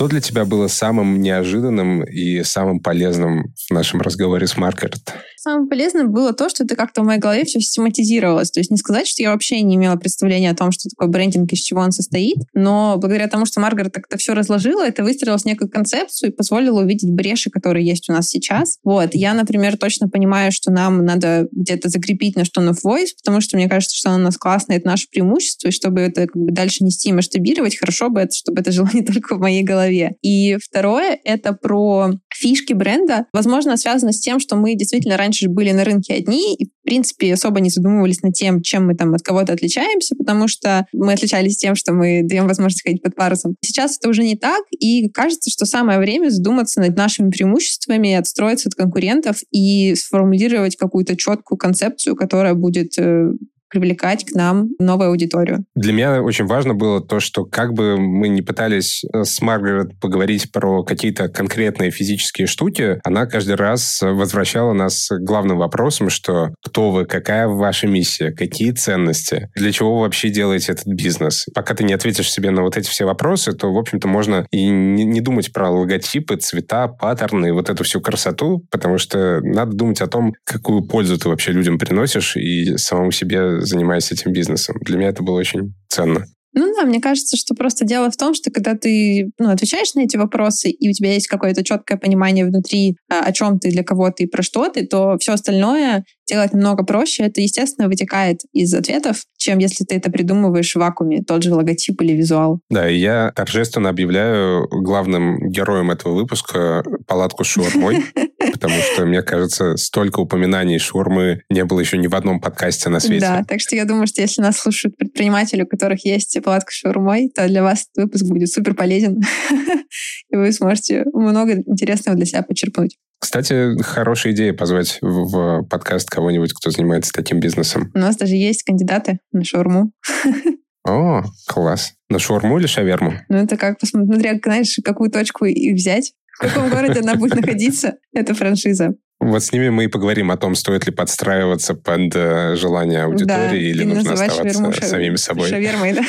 Что для тебя было самым неожиданным и самым полезным в нашем разговоре с Маргарет? Самое полезное было то, что это как-то в моей голове все систематизировалось. То есть не сказать, что я вообще не имела представления о том, что такое брендинг, из чего он состоит, но благодаря тому, что Маргарет так-то все разложила, это выстроилось некую концепцию и позволило увидеть бреши, которые есть у нас сейчас. Вот. Я, например, точно понимаю, что нам надо где-то закрепить на что на voice, потому что мне кажется, что оно у нас классное, это наше преимущество, и чтобы это как бы дальше нести и масштабировать, хорошо бы это, чтобы это жило не только в моей голове. И второе — это про фишки бренда. Возможно, связано с тем, что мы действительно раньше раньше были на рынке одни и, в принципе, особо не задумывались над тем, чем мы там от кого-то отличаемся, потому что мы отличались тем, что мы даем возможность ходить под парусом. Сейчас это уже не так, и кажется, что самое время задуматься над нашими преимуществами, отстроиться от конкурентов и сформулировать какую-то четкую концепцию, которая будет э, привлекать к нам новую аудиторию. Для меня очень важно было то, что как бы мы не пытались э, с Маргарет поговорить про какие-то конкретные физические штуки, она каждый раз возвращала нас к главным вопросам, что кто вы, какая ваша миссия, какие ценности, для чего вы вообще делаете этот бизнес. Пока ты не ответишь себе на вот эти все вопросы, то, в общем-то, можно и не, думать про логотипы, цвета, паттерны вот эту всю красоту, потому что надо думать о том, какую пользу ты вообще людям приносишь и самому себе занимаюсь этим бизнесом. Для меня это было очень ценно. Ну да, мне кажется, что просто дело в том, что когда ты ну, отвечаешь на эти вопросы, и у тебя есть какое-то четкое понимание внутри, а, о чем ты, для кого ты и про что ты, то все остальное делать намного проще. Это, естественно, вытекает из ответов, чем если ты это придумываешь в вакууме, тот же логотип или визуал. Да, и я торжественно объявляю главным героем этого выпуска палатку с шаурмой, потому что, мне кажется, столько упоминаний шаурмы не было еще ни в одном подкасте на свете. Да, так что я думаю, что если нас слушают предприниматели, у которых есть палатка с шаурмой, то для вас выпуск будет супер полезен, и вы сможете много интересного для себя почерпнуть. Кстати, хорошая идея позвать в подкаст кого-нибудь, кто занимается таким бизнесом. У нас даже есть кандидаты на шаурму. О, класс. На шаурму или шаверму? Ну, это как, посмотря, знаешь, какую точку их взять. В каком городе она будет находиться, это франшиза. Вот с ними мы и поговорим о том, стоит ли подстраиваться под э, желание аудитории да, или нужно оставаться шаверму, самими собой. Шавермой, да.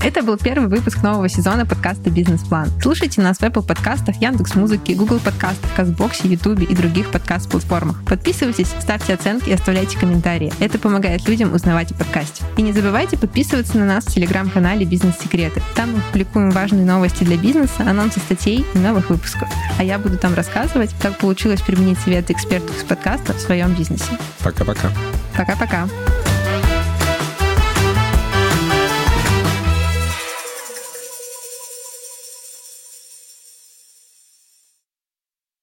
Это был первый выпуск нового сезона подкаста «Бизнес-план». Слушайте нас в Apple подкастах, Яндекс Музыки, Google подкастах, Казбоксе, Ютубе и других подкаст-платформах. Подписывайтесь, ставьте оценки и оставляйте комментарии. Это помогает людям узнавать о подкасте. И не забывайте подписываться на нас в телеграм-канале «Бизнес-секреты». Там мы публикуем важные новости для бизнеса, анонсы статей и новых выпусков. А я буду там рассказывать, как получилось применить совет экспертов из подкаста в своем бизнесе. Пока-пока. Пока-пока.